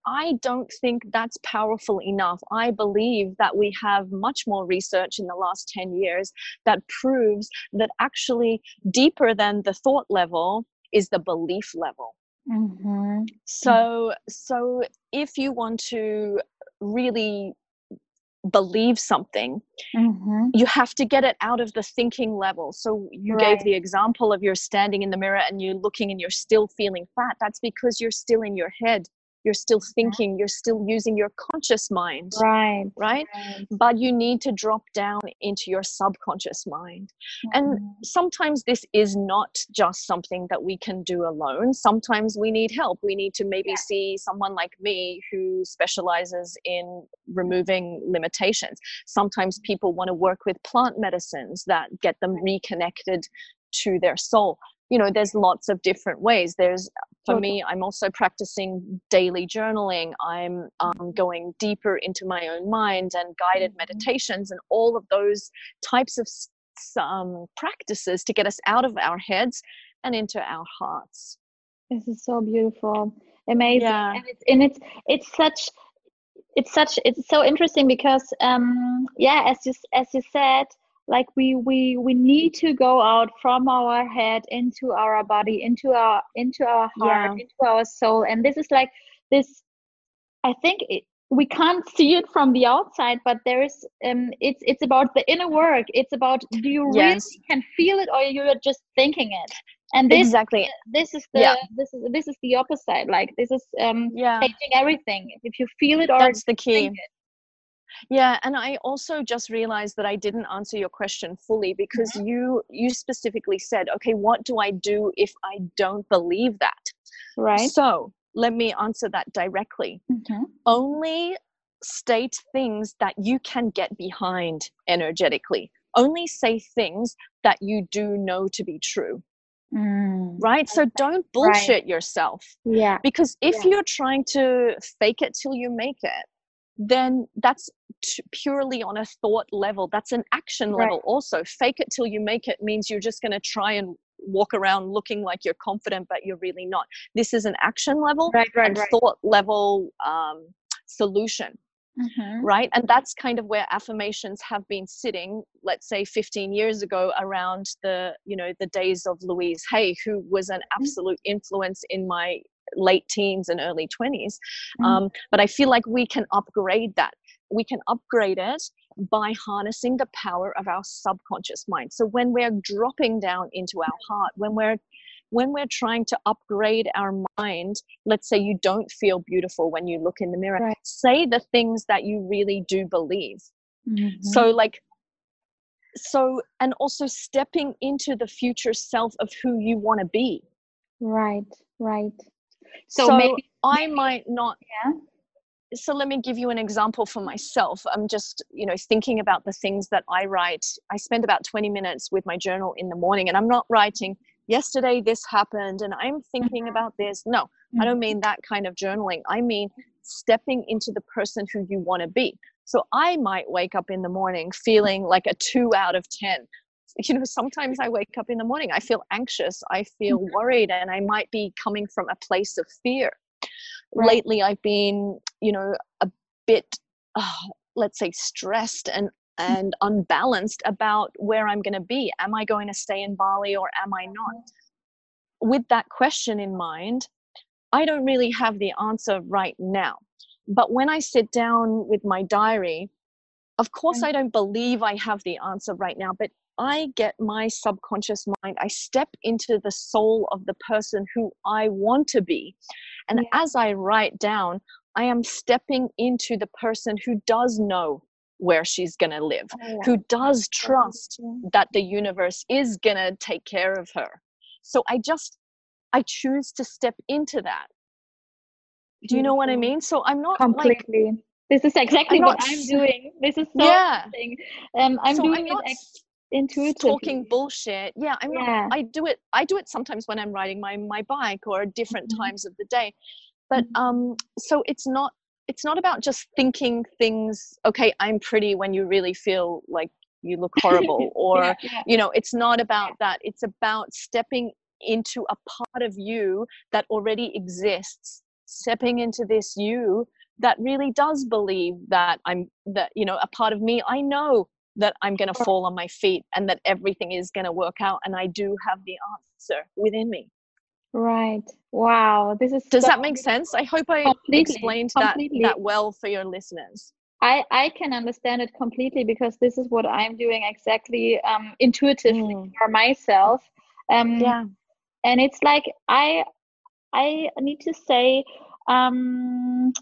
I don't think that's powerful enough. I believe that we have much more research in the last 10 years that proves that actually deeper than the thought level is the belief level. Mhm. So so if you want to really believe something, Mhm. you have to get it out of the thinking level. So you gave the example of you're standing in the mirror and you're looking and you're still feeling fat. That's because you're still in your head. You're still thinking, you're still using your conscious mind, Right. right? right. But you need to drop down into your subconscious mind. And Mhm. sometimes this is not just something that we can do alone. Sometimes we need help. We need to maybe Yeah. see someone like me who specializes in removing limitations. Sometimes people want to work with plant medicines that get them reconnected to their soul. You know, there's lots of different ways. There's, for me, I'm also practicing daily journaling. I'm um, going deeper into my own mind and guided Mhm. meditations and all of those types of um, practices to get us out of our heads and into our hearts. This is so beautiful, amazing, Yeah. and it's and it's it's such it's such it's so interesting because um yeah as you as you said like we we we need to go out from our head into our body into our into our heart Yeah. into our soul and this is like this i think it, we can't see it from the outside but there is um it's it's about the inner work it's about do you really can feel it or you're just thinking it and this Exactly. this is the Yeah. this is this is the opposite like this is um Yeah. changing everything if you feel it or That's the key. Yeah, and I also just realized that I didn't answer your question fully because you you specifically said, okay, what do I do if I don't believe that? right So, let me answer that directly. Mhm. Only state things that you can get behind energetically. Only say things that you do know to be true, Mm. right? So don't bullshit yourself. yeah because if Yeah. you're trying to fake it till you make it then that's t- purely on a thought level that's an action Right. level also fake it till you make it means you're just going to try and walk around looking like you're confident but you're really not this is an action level right right and right thought level um, solution Mhm. right and that's kind of where affirmations have been sitting let's say 15 years ago around the you know the days of louise hay who was an Mm-hmm. absolute influence in my late teens and early 20s Mm. um, but i feel like we can upgrade that we can upgrade it by harnessing the power of our subconscious mind so when we're dropping down into our heart when we're when we're trying to upgrade our mind let's say you don't feel beautiful when you look in the mirror Right. say the things that you really do believe Mhm. so like so and also stepping into the future self of who you want to be right right so, so, maybe i might not yeah so let me give you an example for myself i'm just you know thinking about the things that i write i spend about 20 minutes with my journal in the morning and i'm not writing yesterday this happened and i'm thinking Mhm. about this no I don't Mhm. mean that kind of journaling. I mean stepping into the person who you want to be. So I might wake up in the morning feeling like a two out of 10. You know, sometimes I wake up in the morning, I feel anxious, I feel Mhm. worried, and I might be coming from a place of fear. Right. Lately, I've been, you know, a bit. Uh, let's say stressed and and unbalanced about where i'm going to be am i going to stay in bali or am i not with that question in mind i don't really have the answer right now but when i sit down with my diary of course i don't believe i have the answer right now but I get my subconscious mind, I step into the soul of the person who I want to be. And yeah. as I write down, I am stepping into the person who does know where she's going to live, oh, yeah. who does trust that the universe is going to take care of her. So I just, I choose to step into that. Do you know what I mean? So I'm not completely. Like, this is exactly I'm what I'm doing. This is so yeah. Um, I'm so doing I'm it. Ex- intuitively talking bullshit yeah i mean yeah. i do it i do it sometimes when i'm riding my my bike or different mm-hmm. times of the day but mm-hmm. um so it's not it's not about just thinking things okay i'm pretty when you really feel like you look (laughs) horrible or yeah, yeah. you know it's not about that it's about stepping into a part of you that already exists stepping into this you that really does believe that i'm that you know a part of me i know that I'm going to fall on my feet and that everything is going to work out and I do have the answer within me. Right. Wow. This is Does so that make sense? I hope I completely, explained completely. that that well for your listeners. I, I can understand it completely because this is what I'm doing exactly um, intuitively mm. for myself. Um, yeah. And it's like I I need to say um,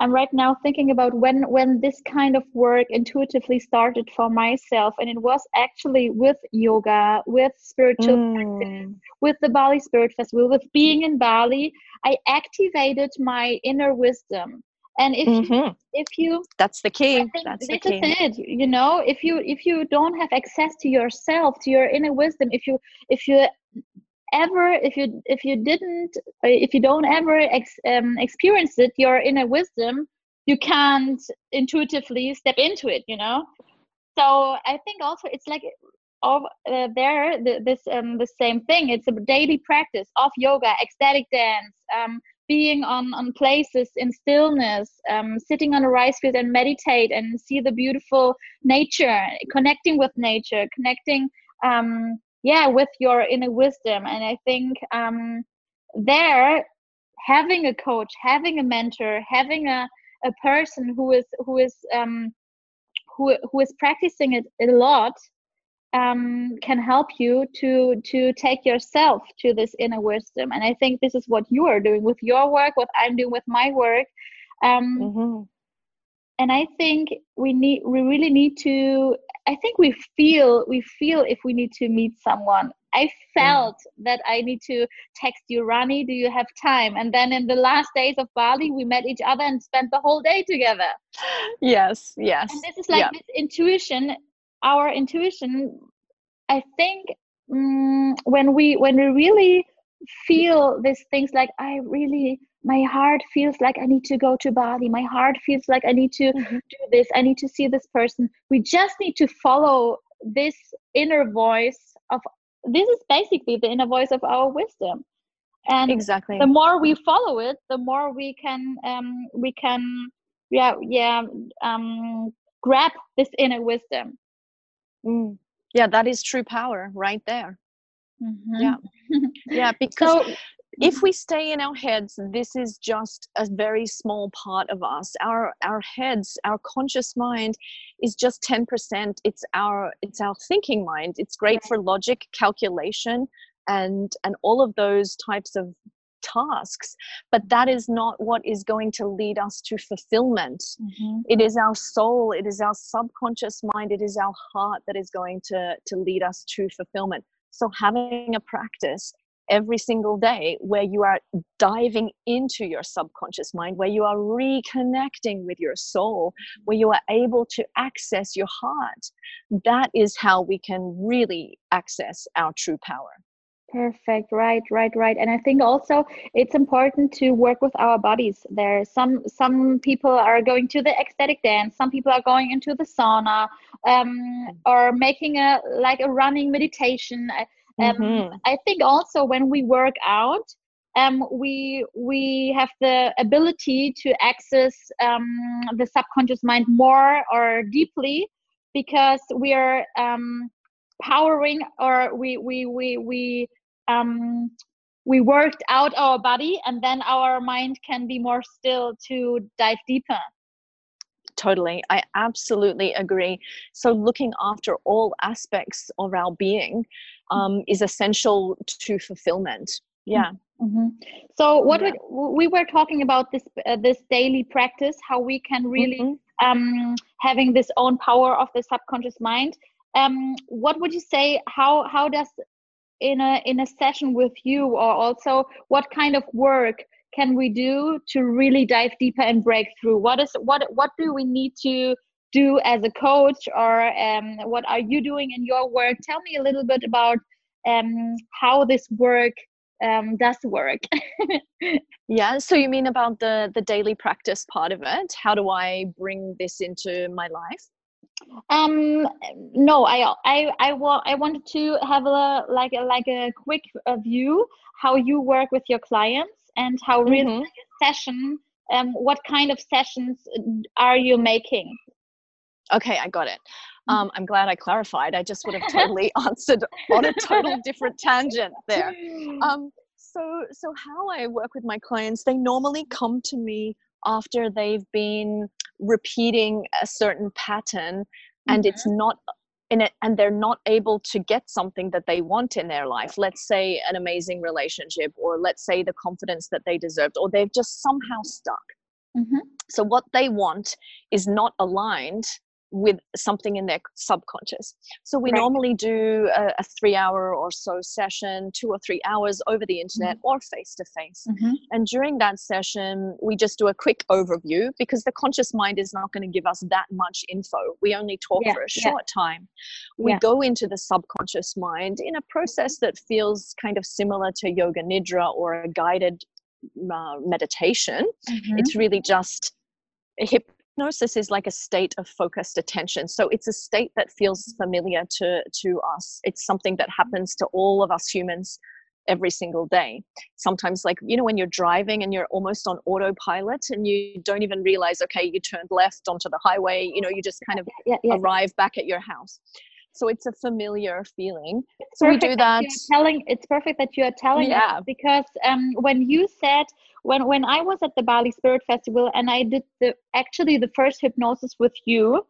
I'm right now thinking about when when this kind of work intuitively started for myself, and it was actually with yoga, with spiritual mm. practice, with the Bali Spirit Festival, with being in Bali. I activated my inner wisdom, and if mm-hmm. you, if you that's the key. That's the key. It, you know, if you if you don't have access to yourself, to your inner wisdom, if you if you ever if you if you didn't uh, if you don't ever ex, um, experience it your inner wisdom you can't intuitively step into it you know? So i think also it's like all uh, there the, this um the same thing. It's a daily practice of yoga ecstatic dance um being on on places in stillness um sitting on a rice field and meditate and see the beautiful nature connecting with nature connecting um yeah with your inner wisdom. And i think um there having a coach having a mentor having a, a person who is who is um who who is practicing it a lot um, can help you to to take yourself to this inner wisdom. And i think this is what you are doing with your work what i'm doing with my work. Um, mm-hmm and i think we need we really need to i think we feel we feel if we need to meet someone i felt mm. that i need to text you rani do you have time and then in the last days of bali we met each other and spent the whole day together yes yes and this is like yeah. this intuition our intuition i think mm, when we when we really feel these things like i really my heart feels like I need to go to Bali. My heart feels like I need to mm-hmm. do this. I need to see this person. We just need to follow this inner voice of this is basically the inner voice of our wisdom. And exactly the more we follow it, the more we can um we can yeah yeah um grab this inner wisdom. Mm. Yeah, that is true power right there. Mm-hmm. Yeah. (laughs) yeah, because so, if we stay in our heads this is just a very small part of us. Our our heads our conscious mind is just 10% it's our it's our thinking mind. It's great for logic calculation and and all of those types of tasks but that is not what is going to lead us to fulfillment. Mm-hmm. it is our soul. It is our subconscious mind. It is our heart that is going to to lead us to fulfillment. So having a practice every single day where you are diving into your subconscious mind, where you are reconnecting with your soul, where you are able to access your heart. That is how we can really access our true power. Perfect. Right, right, right. And I think also it's important to work with our bodies. There some some people are going to the ecstatic dance, some people are going into the sauna, um, or making a like a running meditation. Um, mm-hmm. I think also when we work out, um, we we have the ability to access um, the subconscious mind more or deeply because we are um, powering or we we we we um, we worked out our body and then our mind can be more still to dive deeper totally i absolutely agree so looking after all aspects of our being. Um, is essential to fulfillment yeah mm-hmm. so what yeah. we, we were talking about this uh, this daily practice how we can really mm-hmm. um, having this own power of the subconscious mind um, what would you say how how does in a in a session with you or also what kind of work can we do to really dive deeper and break through what is what what do we need to do as a coach or um, what are you doing in your work? Tell me a little bit about um, how this work um, does work. (laughs) Yeah so you mean about the the daily practice part of it? How do i bring this into my life? Um no i i i, wa- I wanted to have a like a like a quick view how you work with your clients and how really mm-hmm. session um what kind of sessions uh, are you making okay i got it mm-hmm. um, i'm glad i clarified i just would have (laughs) totally answered on a total different tangent there (laughs) um, so so how i work with my clients they normally come to me after they've been repeating a certain pattern and mm-hmm. it's not in it and they're not able to get something that they want in their life let's say an amazing relationship or let's say the confidence that they deserved or they've just somehow stuck mm-hmm. so what they want is not aligned with something in their subconscious. So we right. normally do a, a, three hour or so session, two or three hours over the internet mm-hmm. or face to face. And during that session, we just do a quick overview because the conscious mind is not going to give us that much info. We only talk yeah, for a short yeah. time. We yeah. go into the subconscious mind in a process that feels kind of similar to yoga nidra or a guided uh, meditation. Mm-hmm. It's really just a hip hypnosis is like a state of focused attention. So it's a state that feels familiar to to us. It's something that happens to all of us humans every single day. Sometimes like you know when you're driving and you're almost on autopilot and you don't even realize okay you turned left onto the highway you know you just kind of yeah, yeah. arrive back at your house so it's a familiar feeling so we do that, that telling it's perfect that you are telling yeah. because um, when you said when when i was at the bali spirit festival and i did the actually the first hypnosis with you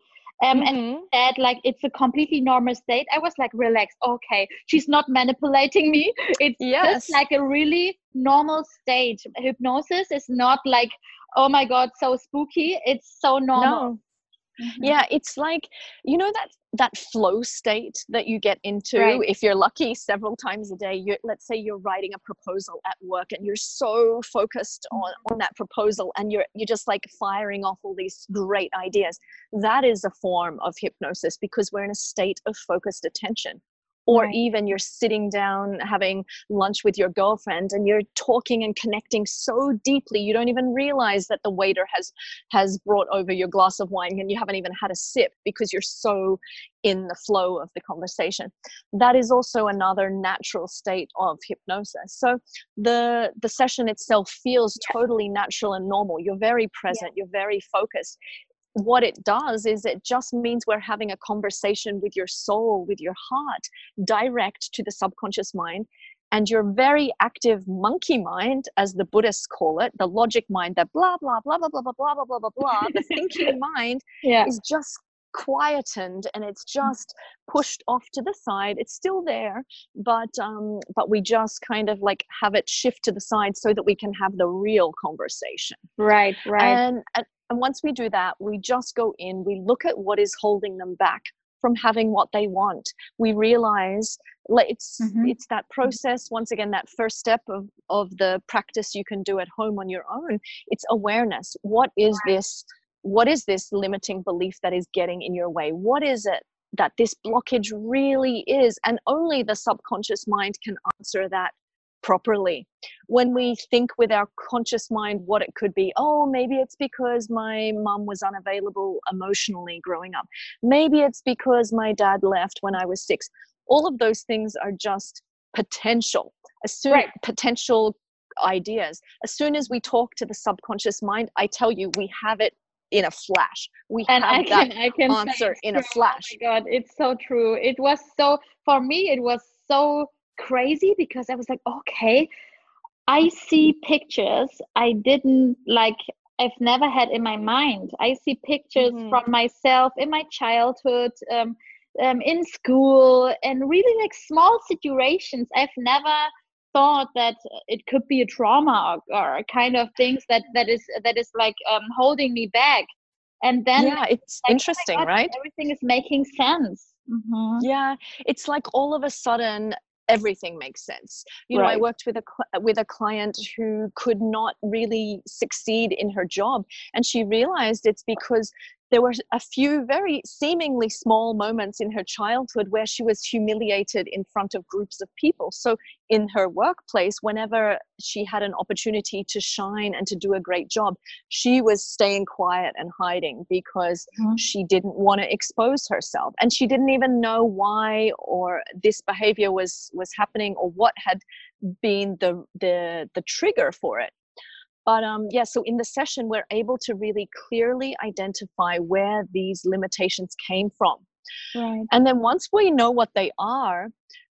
um, mm-hmm. and said like it's a completely normal state i was like relaxed okay she's not manipulating me (laughs) it's yes. just like a really normal state hypnosis is not like oh my god so spooky it's so normal no. Mm-hmm. Yeah, it's like you know that that flow state that you get into right. if you're lucky several times a day. You let's say you're writing a proposal at work and you're so focused on mm-hmm. on that proposal and you're you're just like firing off all these great ideas. That is a form of hypnosis because we're in a state of focused attention or right. even you're sitting down having lunch with your girlfriend and you're talking and connecting so deeply you don't even realize that the waiter has has brought over your glass of wine and you haven't even had a sip because you're so in the flow of the conversation. That is also another natural state of hypnosis. So the the session itself feels totally natural and normal. You're very present yeah. you're very focused what it does is it just means we're having a conversation with your soul, with your heart, direct to the subconscious mind. And your very active monkey mind, as the Buddhists call it, the logic mind, that blah, blah, blah, blah, blah, blah, blah, blah, blah, blah, blah, the thinking mind yeah. is just quietened and it's just pushed off to the side it's still there but um but we just kind of like have it shift to the side so that we can have the real conversation right right and, and and once we do that, we just go in, we look at what is holding them back from having what they want. We realize it's mm-hmm. it's that process once again that first step of of the practice you can do at home on your own. It's awareness. What is this what is this limiting belief that is getting in your way? What is it that this blockage really is? And only the subconscious mind can answer that properly. When we think with our conscious mind what it could be, oh, maybe it's because my mum was unavailable emotionally growing up. Maybe it's because my dad left when I was six. All of those things are just potential, assume right. potential ideas as soon as we talk to the subconscious mind i tell you we have it in a flash we and have I that can, I can answer in a flash Oh my god, it's so true. It was so for me. It was so crazy because I was like, okay, I see pictures I didn't like. I've never had in my mind. I see pictures Mhm. from myself in my childhood, um, um, in school, and really like small situations. I've never thought that it could be a trauma or, or kind of things that that is that is like um, holding me back. And then yeah it's like, oh interesting God, right Everything is making sense. Mhm. yeah it's like all of a sudden everything makes sense. You know i worked with a cl- with a client who could not really succeed in her job and she realized it's because there were a few very seemingly small moments in her childhood where she was humiliated in front of groups of people. So in her workplace whenever she had an opportunity to shine and to do a great job she was staying quiet and hiding because Mhm. she didn't want to expose herself. And she didn't even know why or this behavior was was happening or what had been the the the trigger for it but um yeah so in the session we're able to really clearly identify where these limitations came from. Right. and then once we know what they are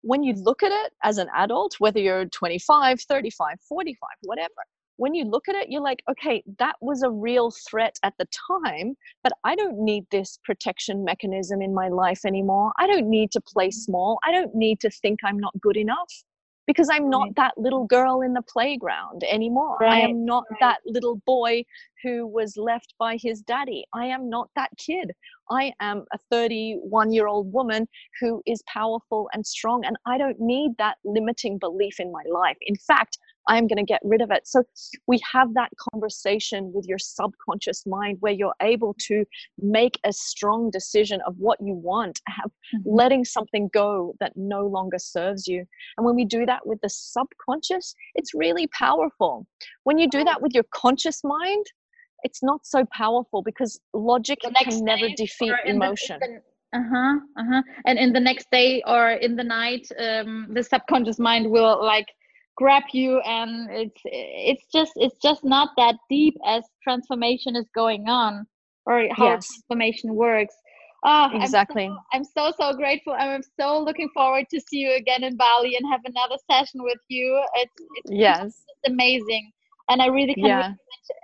when you look at it as an adult whether you're 25 35 45 whatever when you look at it you're like okay that was a real threat at the time but i don't need this protection mechanism in my life anymore. I don't need to play small. I don't need to think i'm not good enough because i'm not that little girl in the playground anymore i am not right. that little boy who was left by his daddy i am not that kid I am a 31 year old woman who is powerful and strong, and I don't need that limiting belief in my life. In fact, I'm going to get rid of it. So, we have that conversation with your subconscious mind where you're able to make a strong decision of what you want, have Mhm. letting something go that no longer serves you. And when we do that with the subconscious, it's really powerful. When you do that with your conscious mind, it's not so powerful because logic can never defeat the- emotion. the- uh-huh uh-huh and in the next day or in the night um the subconscious mind will like grab you and it's it's just it's just not that deep as transformation is going on or how Yes. transformation works oh Exactly. I'm so, I'm so so grateful i'm so looking forward to see you again in bali and have another session with you it's it's Yes. just amazing and i really can Yeah.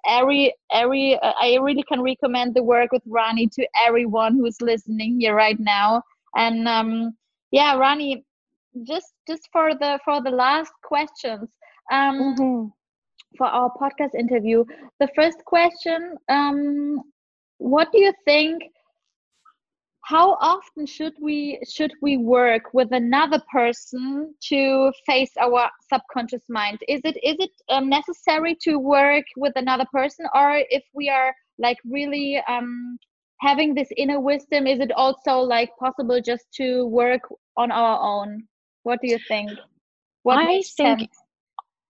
every every uh, i really can recommend the work with rani to everyone who's listening here right now and um yeah rani just just for the for the last questions um Mhm. for our podcast interview the first question um what do you think how often should we should we work with another person to face our subconscious mind is it is it um, necessary to work with another person or if we are like really um having this inner wisdom is it also like possible just to work on our own what do you think what I think sense?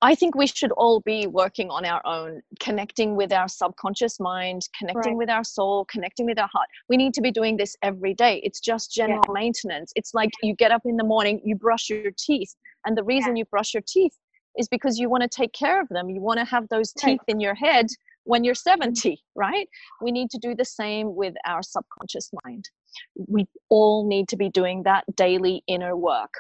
I think we should all be working on our own, connecting with our subconscious mind, connecting Right. with our soul, connecting with our heart. We need to be doing this every day. It's just general maintenance. It's like you get up in the morning, you brush your teeth, and the reason you brush your teeth is because you want to take care of them. You want to have those Right. teeth in your head when you're mm-hmm. 70, right? We need to do the same with our subconscious mind. We all need to be doing that daily inner work.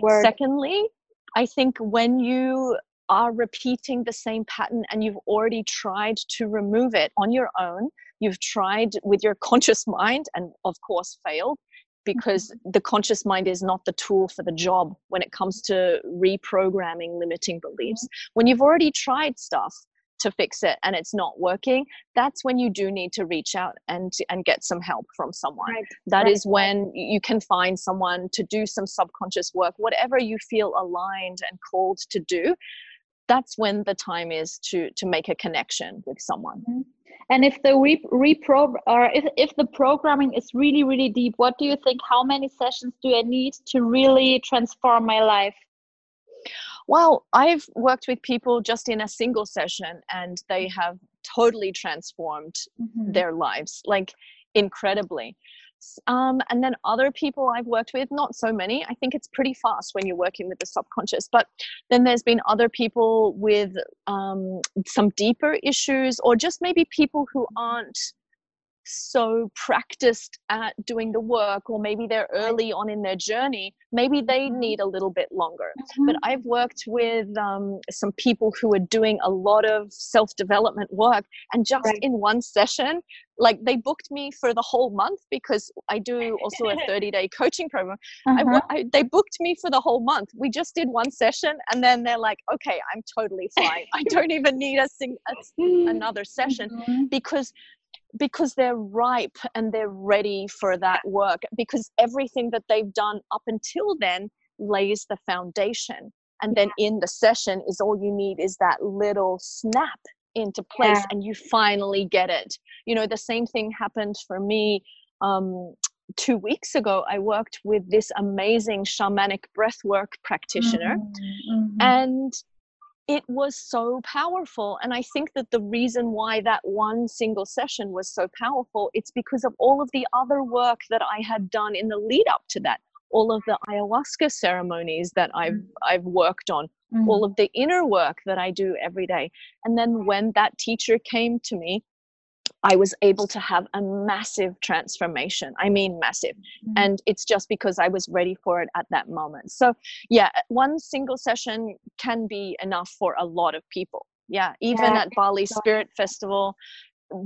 Word. Secondly, I think when you are repeating the same pattern and you've already tried to remove it on your own, you've tried with your (laughs) conscious mind and, of course, failed because mm-hmm. the conscious mind is not the tool for the job when it comes to reprogramming limiting beliefs. Mm-hmm. When you've already tried stuff, to fix it and it's not working that's when you do need to reach out and and get some help from someone Right. That Right, is when you can find someone to do some subconscious work whatever you feel aligned and called to do that's when the time is to to make a connection with someone mm-hmm. And if the re- repro or if, if the programming is really really deep, what do you think? How many sessions do I need to really transform my life? Well i've worked with people just in a single session and they have totally transformed Mhm. their lives like incredibly um, and then other people I've worked with, not so many. I think it's pretty fast when you're working with the subconscious. But then there's been other people with um, some deeper issues, or just maybe people who aren't so practiced at doing the work or maybe they're early on in their journey maybe they mm-hmm. need a little bit longer mm-hmm. but i've worked with um, some people who are doing a lot of self-development work and just right. in one session like they booked me for the whole month because i do also a (laughs) 30 day coaching program uh-huh. I, I, they booked me for the whole month we just did one session and then they're like okay i'm totally fine i (laughs) don't even need a, sing, a another session mm-hmm. because because they're ripe and they're ready for that work because everything that they've done up until then lays the foundation and then in the session is all you need is that little snap into place yeah. and you finally get it you know the same thing happened for me um, two weeks ago i worked with this amazing shamanic breathwork practitioner mm-hmm. mm-hmm. and it was so powerful and i think that the reason why that one single session was so powerful it's because of all of the other work that i had done in the lead up to that all of the ayahuasca ceremonies that i've mm-hmm. i've worked on mm-hmm. all of the inner work that i do every day and then when that teacher came to me I was able to have a massive transformation. I mean, massive. Mm-hmm. And it's just because I was ready for it at that moment. So, yeah, one single session can be enough for a lot of people. Yeah, even yeah. at Bali Spirit Festival,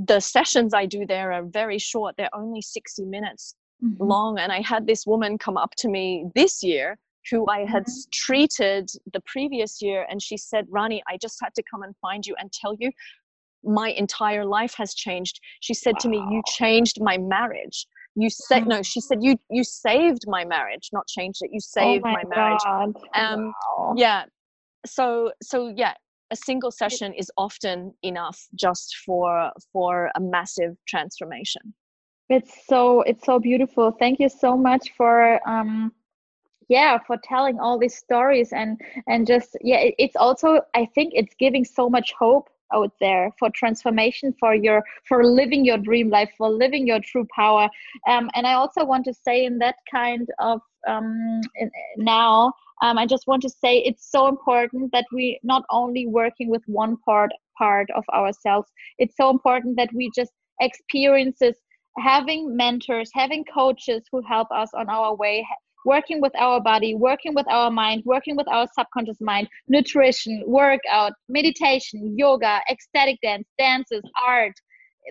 the sessions I do there are very short. They're only 60 minutes mm-hmm. long. And I had this woman come up to me this year who I had mm-hmm. treated the previous year. And she said, Rani, I just had to come and find you and tell you my entire life has changed. She said wow. to me you changed my marriage. You said no she said you you saved my marriage not changed it. You oh saved oh my, my marriage. Um wow. yeah. So so yeah a single session is often enough just for for a massive transformation. It's so it's so beautiful. Thank you so much for um yeah for telling all these stories and and just yeah it, it's also i think it's giving so much hope out there for transformation for your for living your dream life for living your true power. Um, and i also want to say in that kind of um, now um, i just want to say it's so important that we not only working with one part part of ourselves it's so important that we just experiences having mentors having coaches who help us on our way working with our body, working with our mind, working with our subconscious mind, nutrition, workout, meditation, yoga, ecstatic dance, dances, art.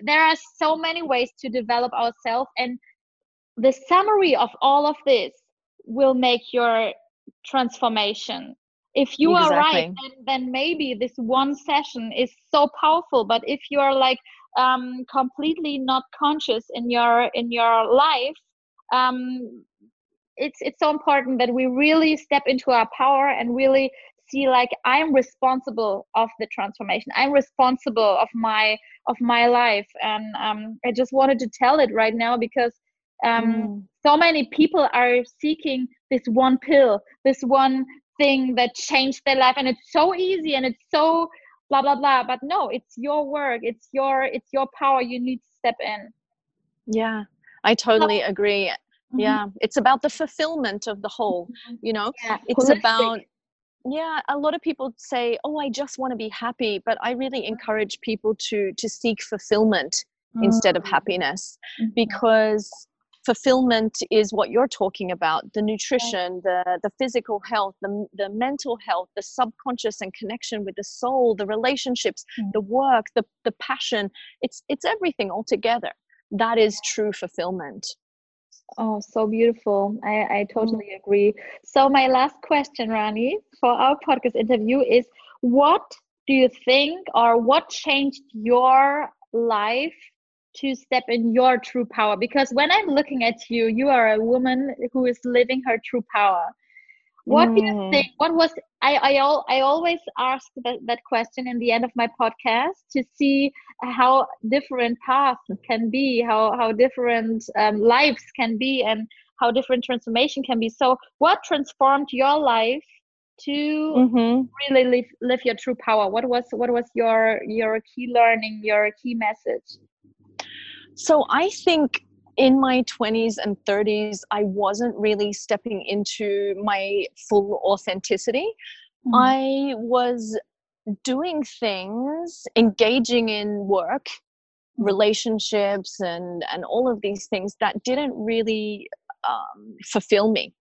There are so many ways to develop ourselves. And the summary of all of this will make your transformation. If you exactly. are right, then, then maybe this one session is so powerful. But if you are like um, completely not conscious in your in your life, um, it's it's so important that we really step into our power and really see like i'm responsible of the transformation. I'm responsible of my of my life. And um, i just wanted to tell it right now because um, mm. so many people are seeking this one pill this one thing that changed their life. And it's so easy and it's so blah blah blah. But no it's your work. It's your it's your power you need to step in. Yeah i totally agree mm-hmm. yeah it's about the fulfillment of the whole mm-hmm. you know yeah. it's Holistic. about yeah a lot of people say oh i just want to be happy but i really mm-hmm. encourage people to to seek fulfillment mm-hmm. instead of mm. happiness mm-hmm. because fulfillment is what you're talking about the nutrition the the physical health the, the mental health the subconscious and connection with the soul the relationships mm-hmm. the work the, the passion it's it's everything all together that is true fulfillment Oh, so beautiful. I, I mm. totally agree. So, my last question, Rani, for our podcast interview is what do you think or what changed your life to step in your true power? Because when I'm looking at you, you are a woman who is living her true power. What mm. do you mm. think? What was I? I, al, I always ask that, that question in the end of my podcast to see how different paths can be, how how different um, lives can be, and how different transformation can be. So, what transformed your life to mm-hmm. really live live your true power? What was what was your your key learning, your key message? So, I think in my 20s and 30s, I wasn't really stepping into my full authenticity. Mm. I was doing things, engaging in work, relationships, and, and all of these things that didn't really um, fulfill me.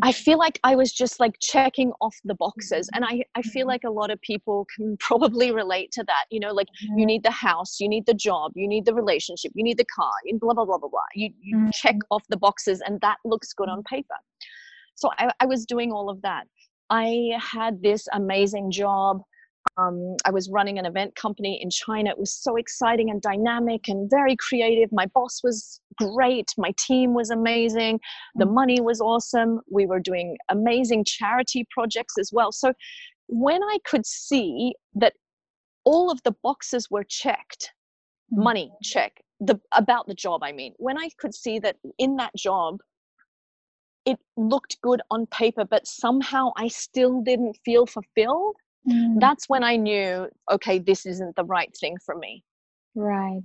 I mm-hmm. feel like I was just like checking off the boxes. And I, I feel mm-hmm. like a lot of people can (laughs) probably relate to that. You know, like you mm-hmm. need the house, you need the job, you need the relationship, you need the car, you blah, blah, blah, blah, blah. You, you mm-hmm. check off the boxes and that looks good on paper. So I, I was doing all of that. I had this amazing job um, I was running an event company in China. It was so exciting and dynamic and very creative. My boss was great. My team was amazing. The mm. money was awesome. We were doing amazing charity projects as well. So when I could see that all of the boxes were checked, mm. money check, the about the job, I mean, when I could see that in that job, it looked good on paper, but somehow I still didn't feel fulfilled mm. that's when I knew, okay, this isn't the right thing for me. Right.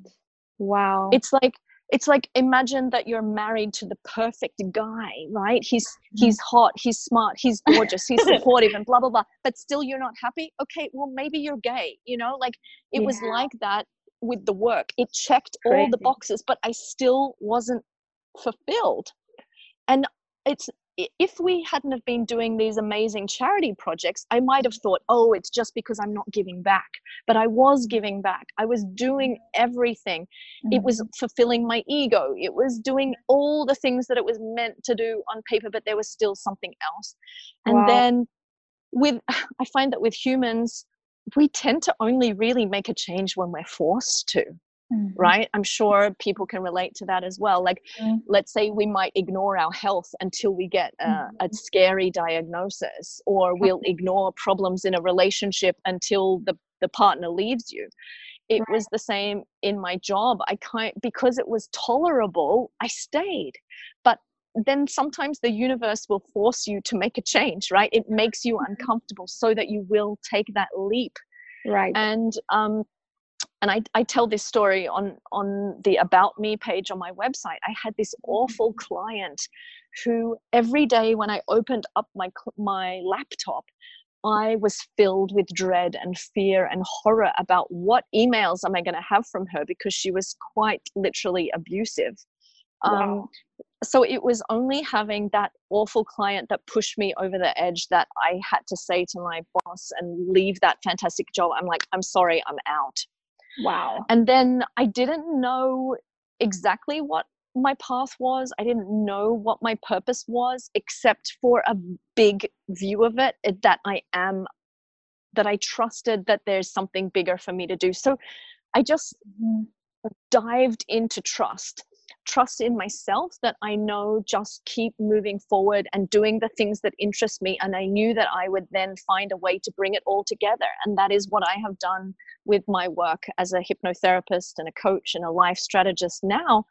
Wow. It's like it's like imagine that you're married to the perfect guy right he's mm-hmm. he's hot he's smart he's gorgeous he's (laughs) supportive and blah blah blah but still you're not happy okay well maybe you're gay you know like it yeah. was like that with the work it checked Crazy. all the boxes but i still wasn't fulfilled and it's if we hadn't have been doing these amazing charity projects i might have thought oh it's just because i'm not giving back but i was giving back i was doing everything mm-hmm. it was mm-hmm. fulfilling my ego it was doing all the things that it was meant to do on paper but there was still something else and wow. then with (sighs) i find that with humans we tend to only really make a change when we're forced to Mm-hmm. right i'm sure people can relate to that as well like mm-hmm. let's say we might ignore our health until we get a, mm-hmm. a, scary diagnosis or we'll ignore problems in a relationship until the, the partner leaves you it right. was the same in my job i can't because it was tolerable i stayed but then sometimes the universe will force you to make a change right it makes you mm-hmm. uncomfortable so that you will take that leap right and um and I, I tell this story on on the about me page on my website i had this mm-hmm. awful client who every day when i opened up my my laptop i was filled with dread and fear and horror about what emails am i going to have from her because she was quite literally abusive wow. um, so it was only having that awful client that pushed me over the edge that i had to say to my boss and leave that fantastic job i'm like i'm sorry i'm out Wow. And then I didn't know exactly what my path was. I didn't know what my purpose was, except for a big view of it that I am, that I trusted that there's something bigger for me to do. So I just mm-hmm. dived into trust trust in myself that I know just keep moving forward and doing the things that interest me. And I knew that I would then find a way to bring it all together. And that is what I have done with my work as a hypnotherapist and a coach and a life strategist now.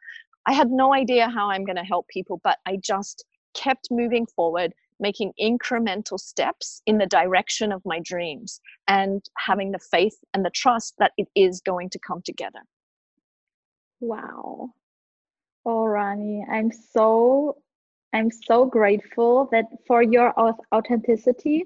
I had no idea how I'm going to help people, but I just kept moving forward, making incremental steps in the direction of my dreams and having the faith and the trust that it is going to come together. Wow. Oh, Rani, I'm so I'm so grateful that for your authenticity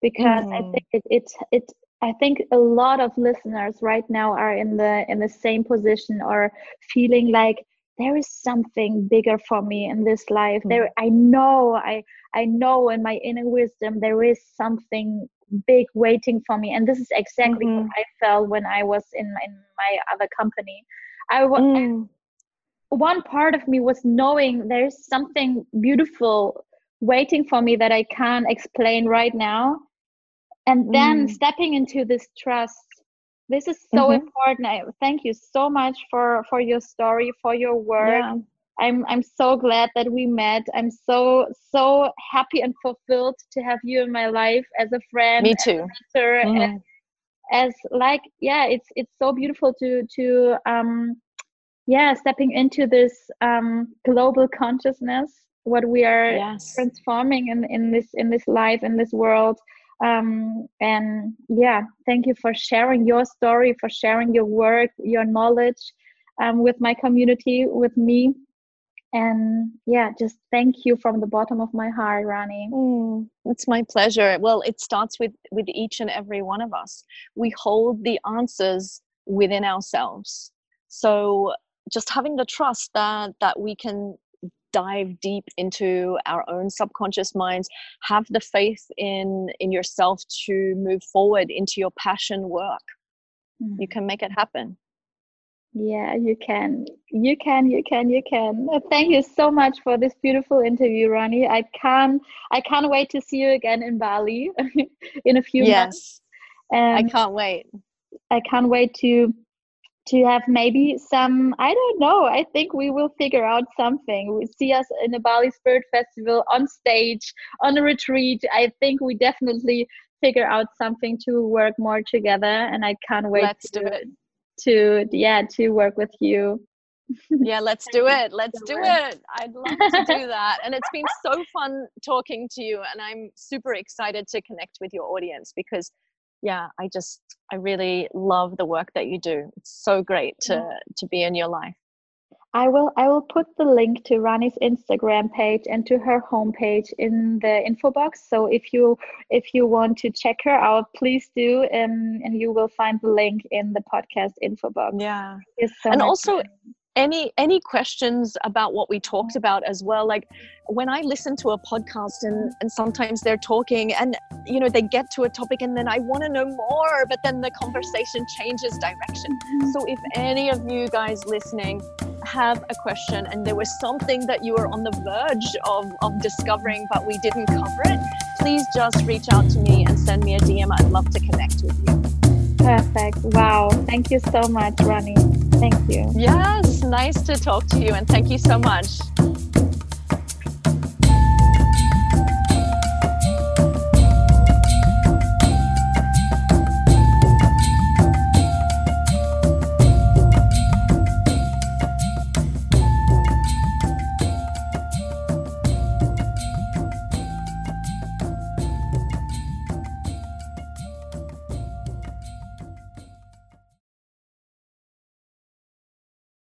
because mm. I think it, it it I think a lot of listeners right now are in the in the same position or feeling like there is something bigger for me in this life. Mm. There I know I I know in my inner wisdom there is something big waiting for me and this is exactly mm-hmm. what I felt when I was in in my other company. I was mm one part of me was knowing there's something beautiful waiting for me that I can't explain right now. And then mm. stepping into this trust. This is so mm-hmm. important. I, thank you so much for for your story, for your work. Yeah. I'm I'm so glad that we met. I'm so so happy and fulfilled to have you in my life as a friend. Me too. As, mm-hmm. as, as like yeah, it's it's so beautiful to to um yeah stepping into this um, global consciousness what we are yes. transforming in, in this in this life in this world. Um, and yeah thank you for sharing your story for sharing your work your knowledge um, with my community with me. And yeah just thank you from the bottom of my heart rani. Mm, it's my pleasure. Well it starts with with each and every one of us. We hold the answers within ourselves. So just having the trust that that we can dive deep into our own subconscious minds have the faith in in yourself to move forward into your passion work mm. you can make it happen yeah, you can. You can, you can, you can. Thank you so much for this beautiful interview, Rani. I can't I can't wait to see you again in Bali (laughs) in a few yes. months. And I can't wait. I can't wait to to have maybe some I don't know. I think we will figure out something. We see us in a Bali Spirit Festival on stage, on a retreat. I think we definitely figure out something to work more together and I can't wait Let's to do it to yeah to work with you (laughs) yeah let's do it let's do it i'd love to do that and it's been so fun talking to you and i'm super excited to connect with your audience because yeah i just i really love the work that you do. It's so great to to be in your life. I will I will put the link to Rani's Instagram page and to her homepage in the info box. So if you if you want to check her out, please do, um, and you will find the link in the podcast info box. Yeah, so and also any any questions about what we talked about as well? Like when i listen to a podcast and and sometimes they're talking and you know they get to a topic and then i want to know more but then the conversation changes direction. Mm-hmm. So if any of you guys listening have a question and there was something that you were on the verge of, of discovering but we didn't cover it please just reach out to me and send me a dm i'd love to connect with you. Perfect. Wow. Thank you so much Rani. Thank you. Yes nice to talk to you and thank you so much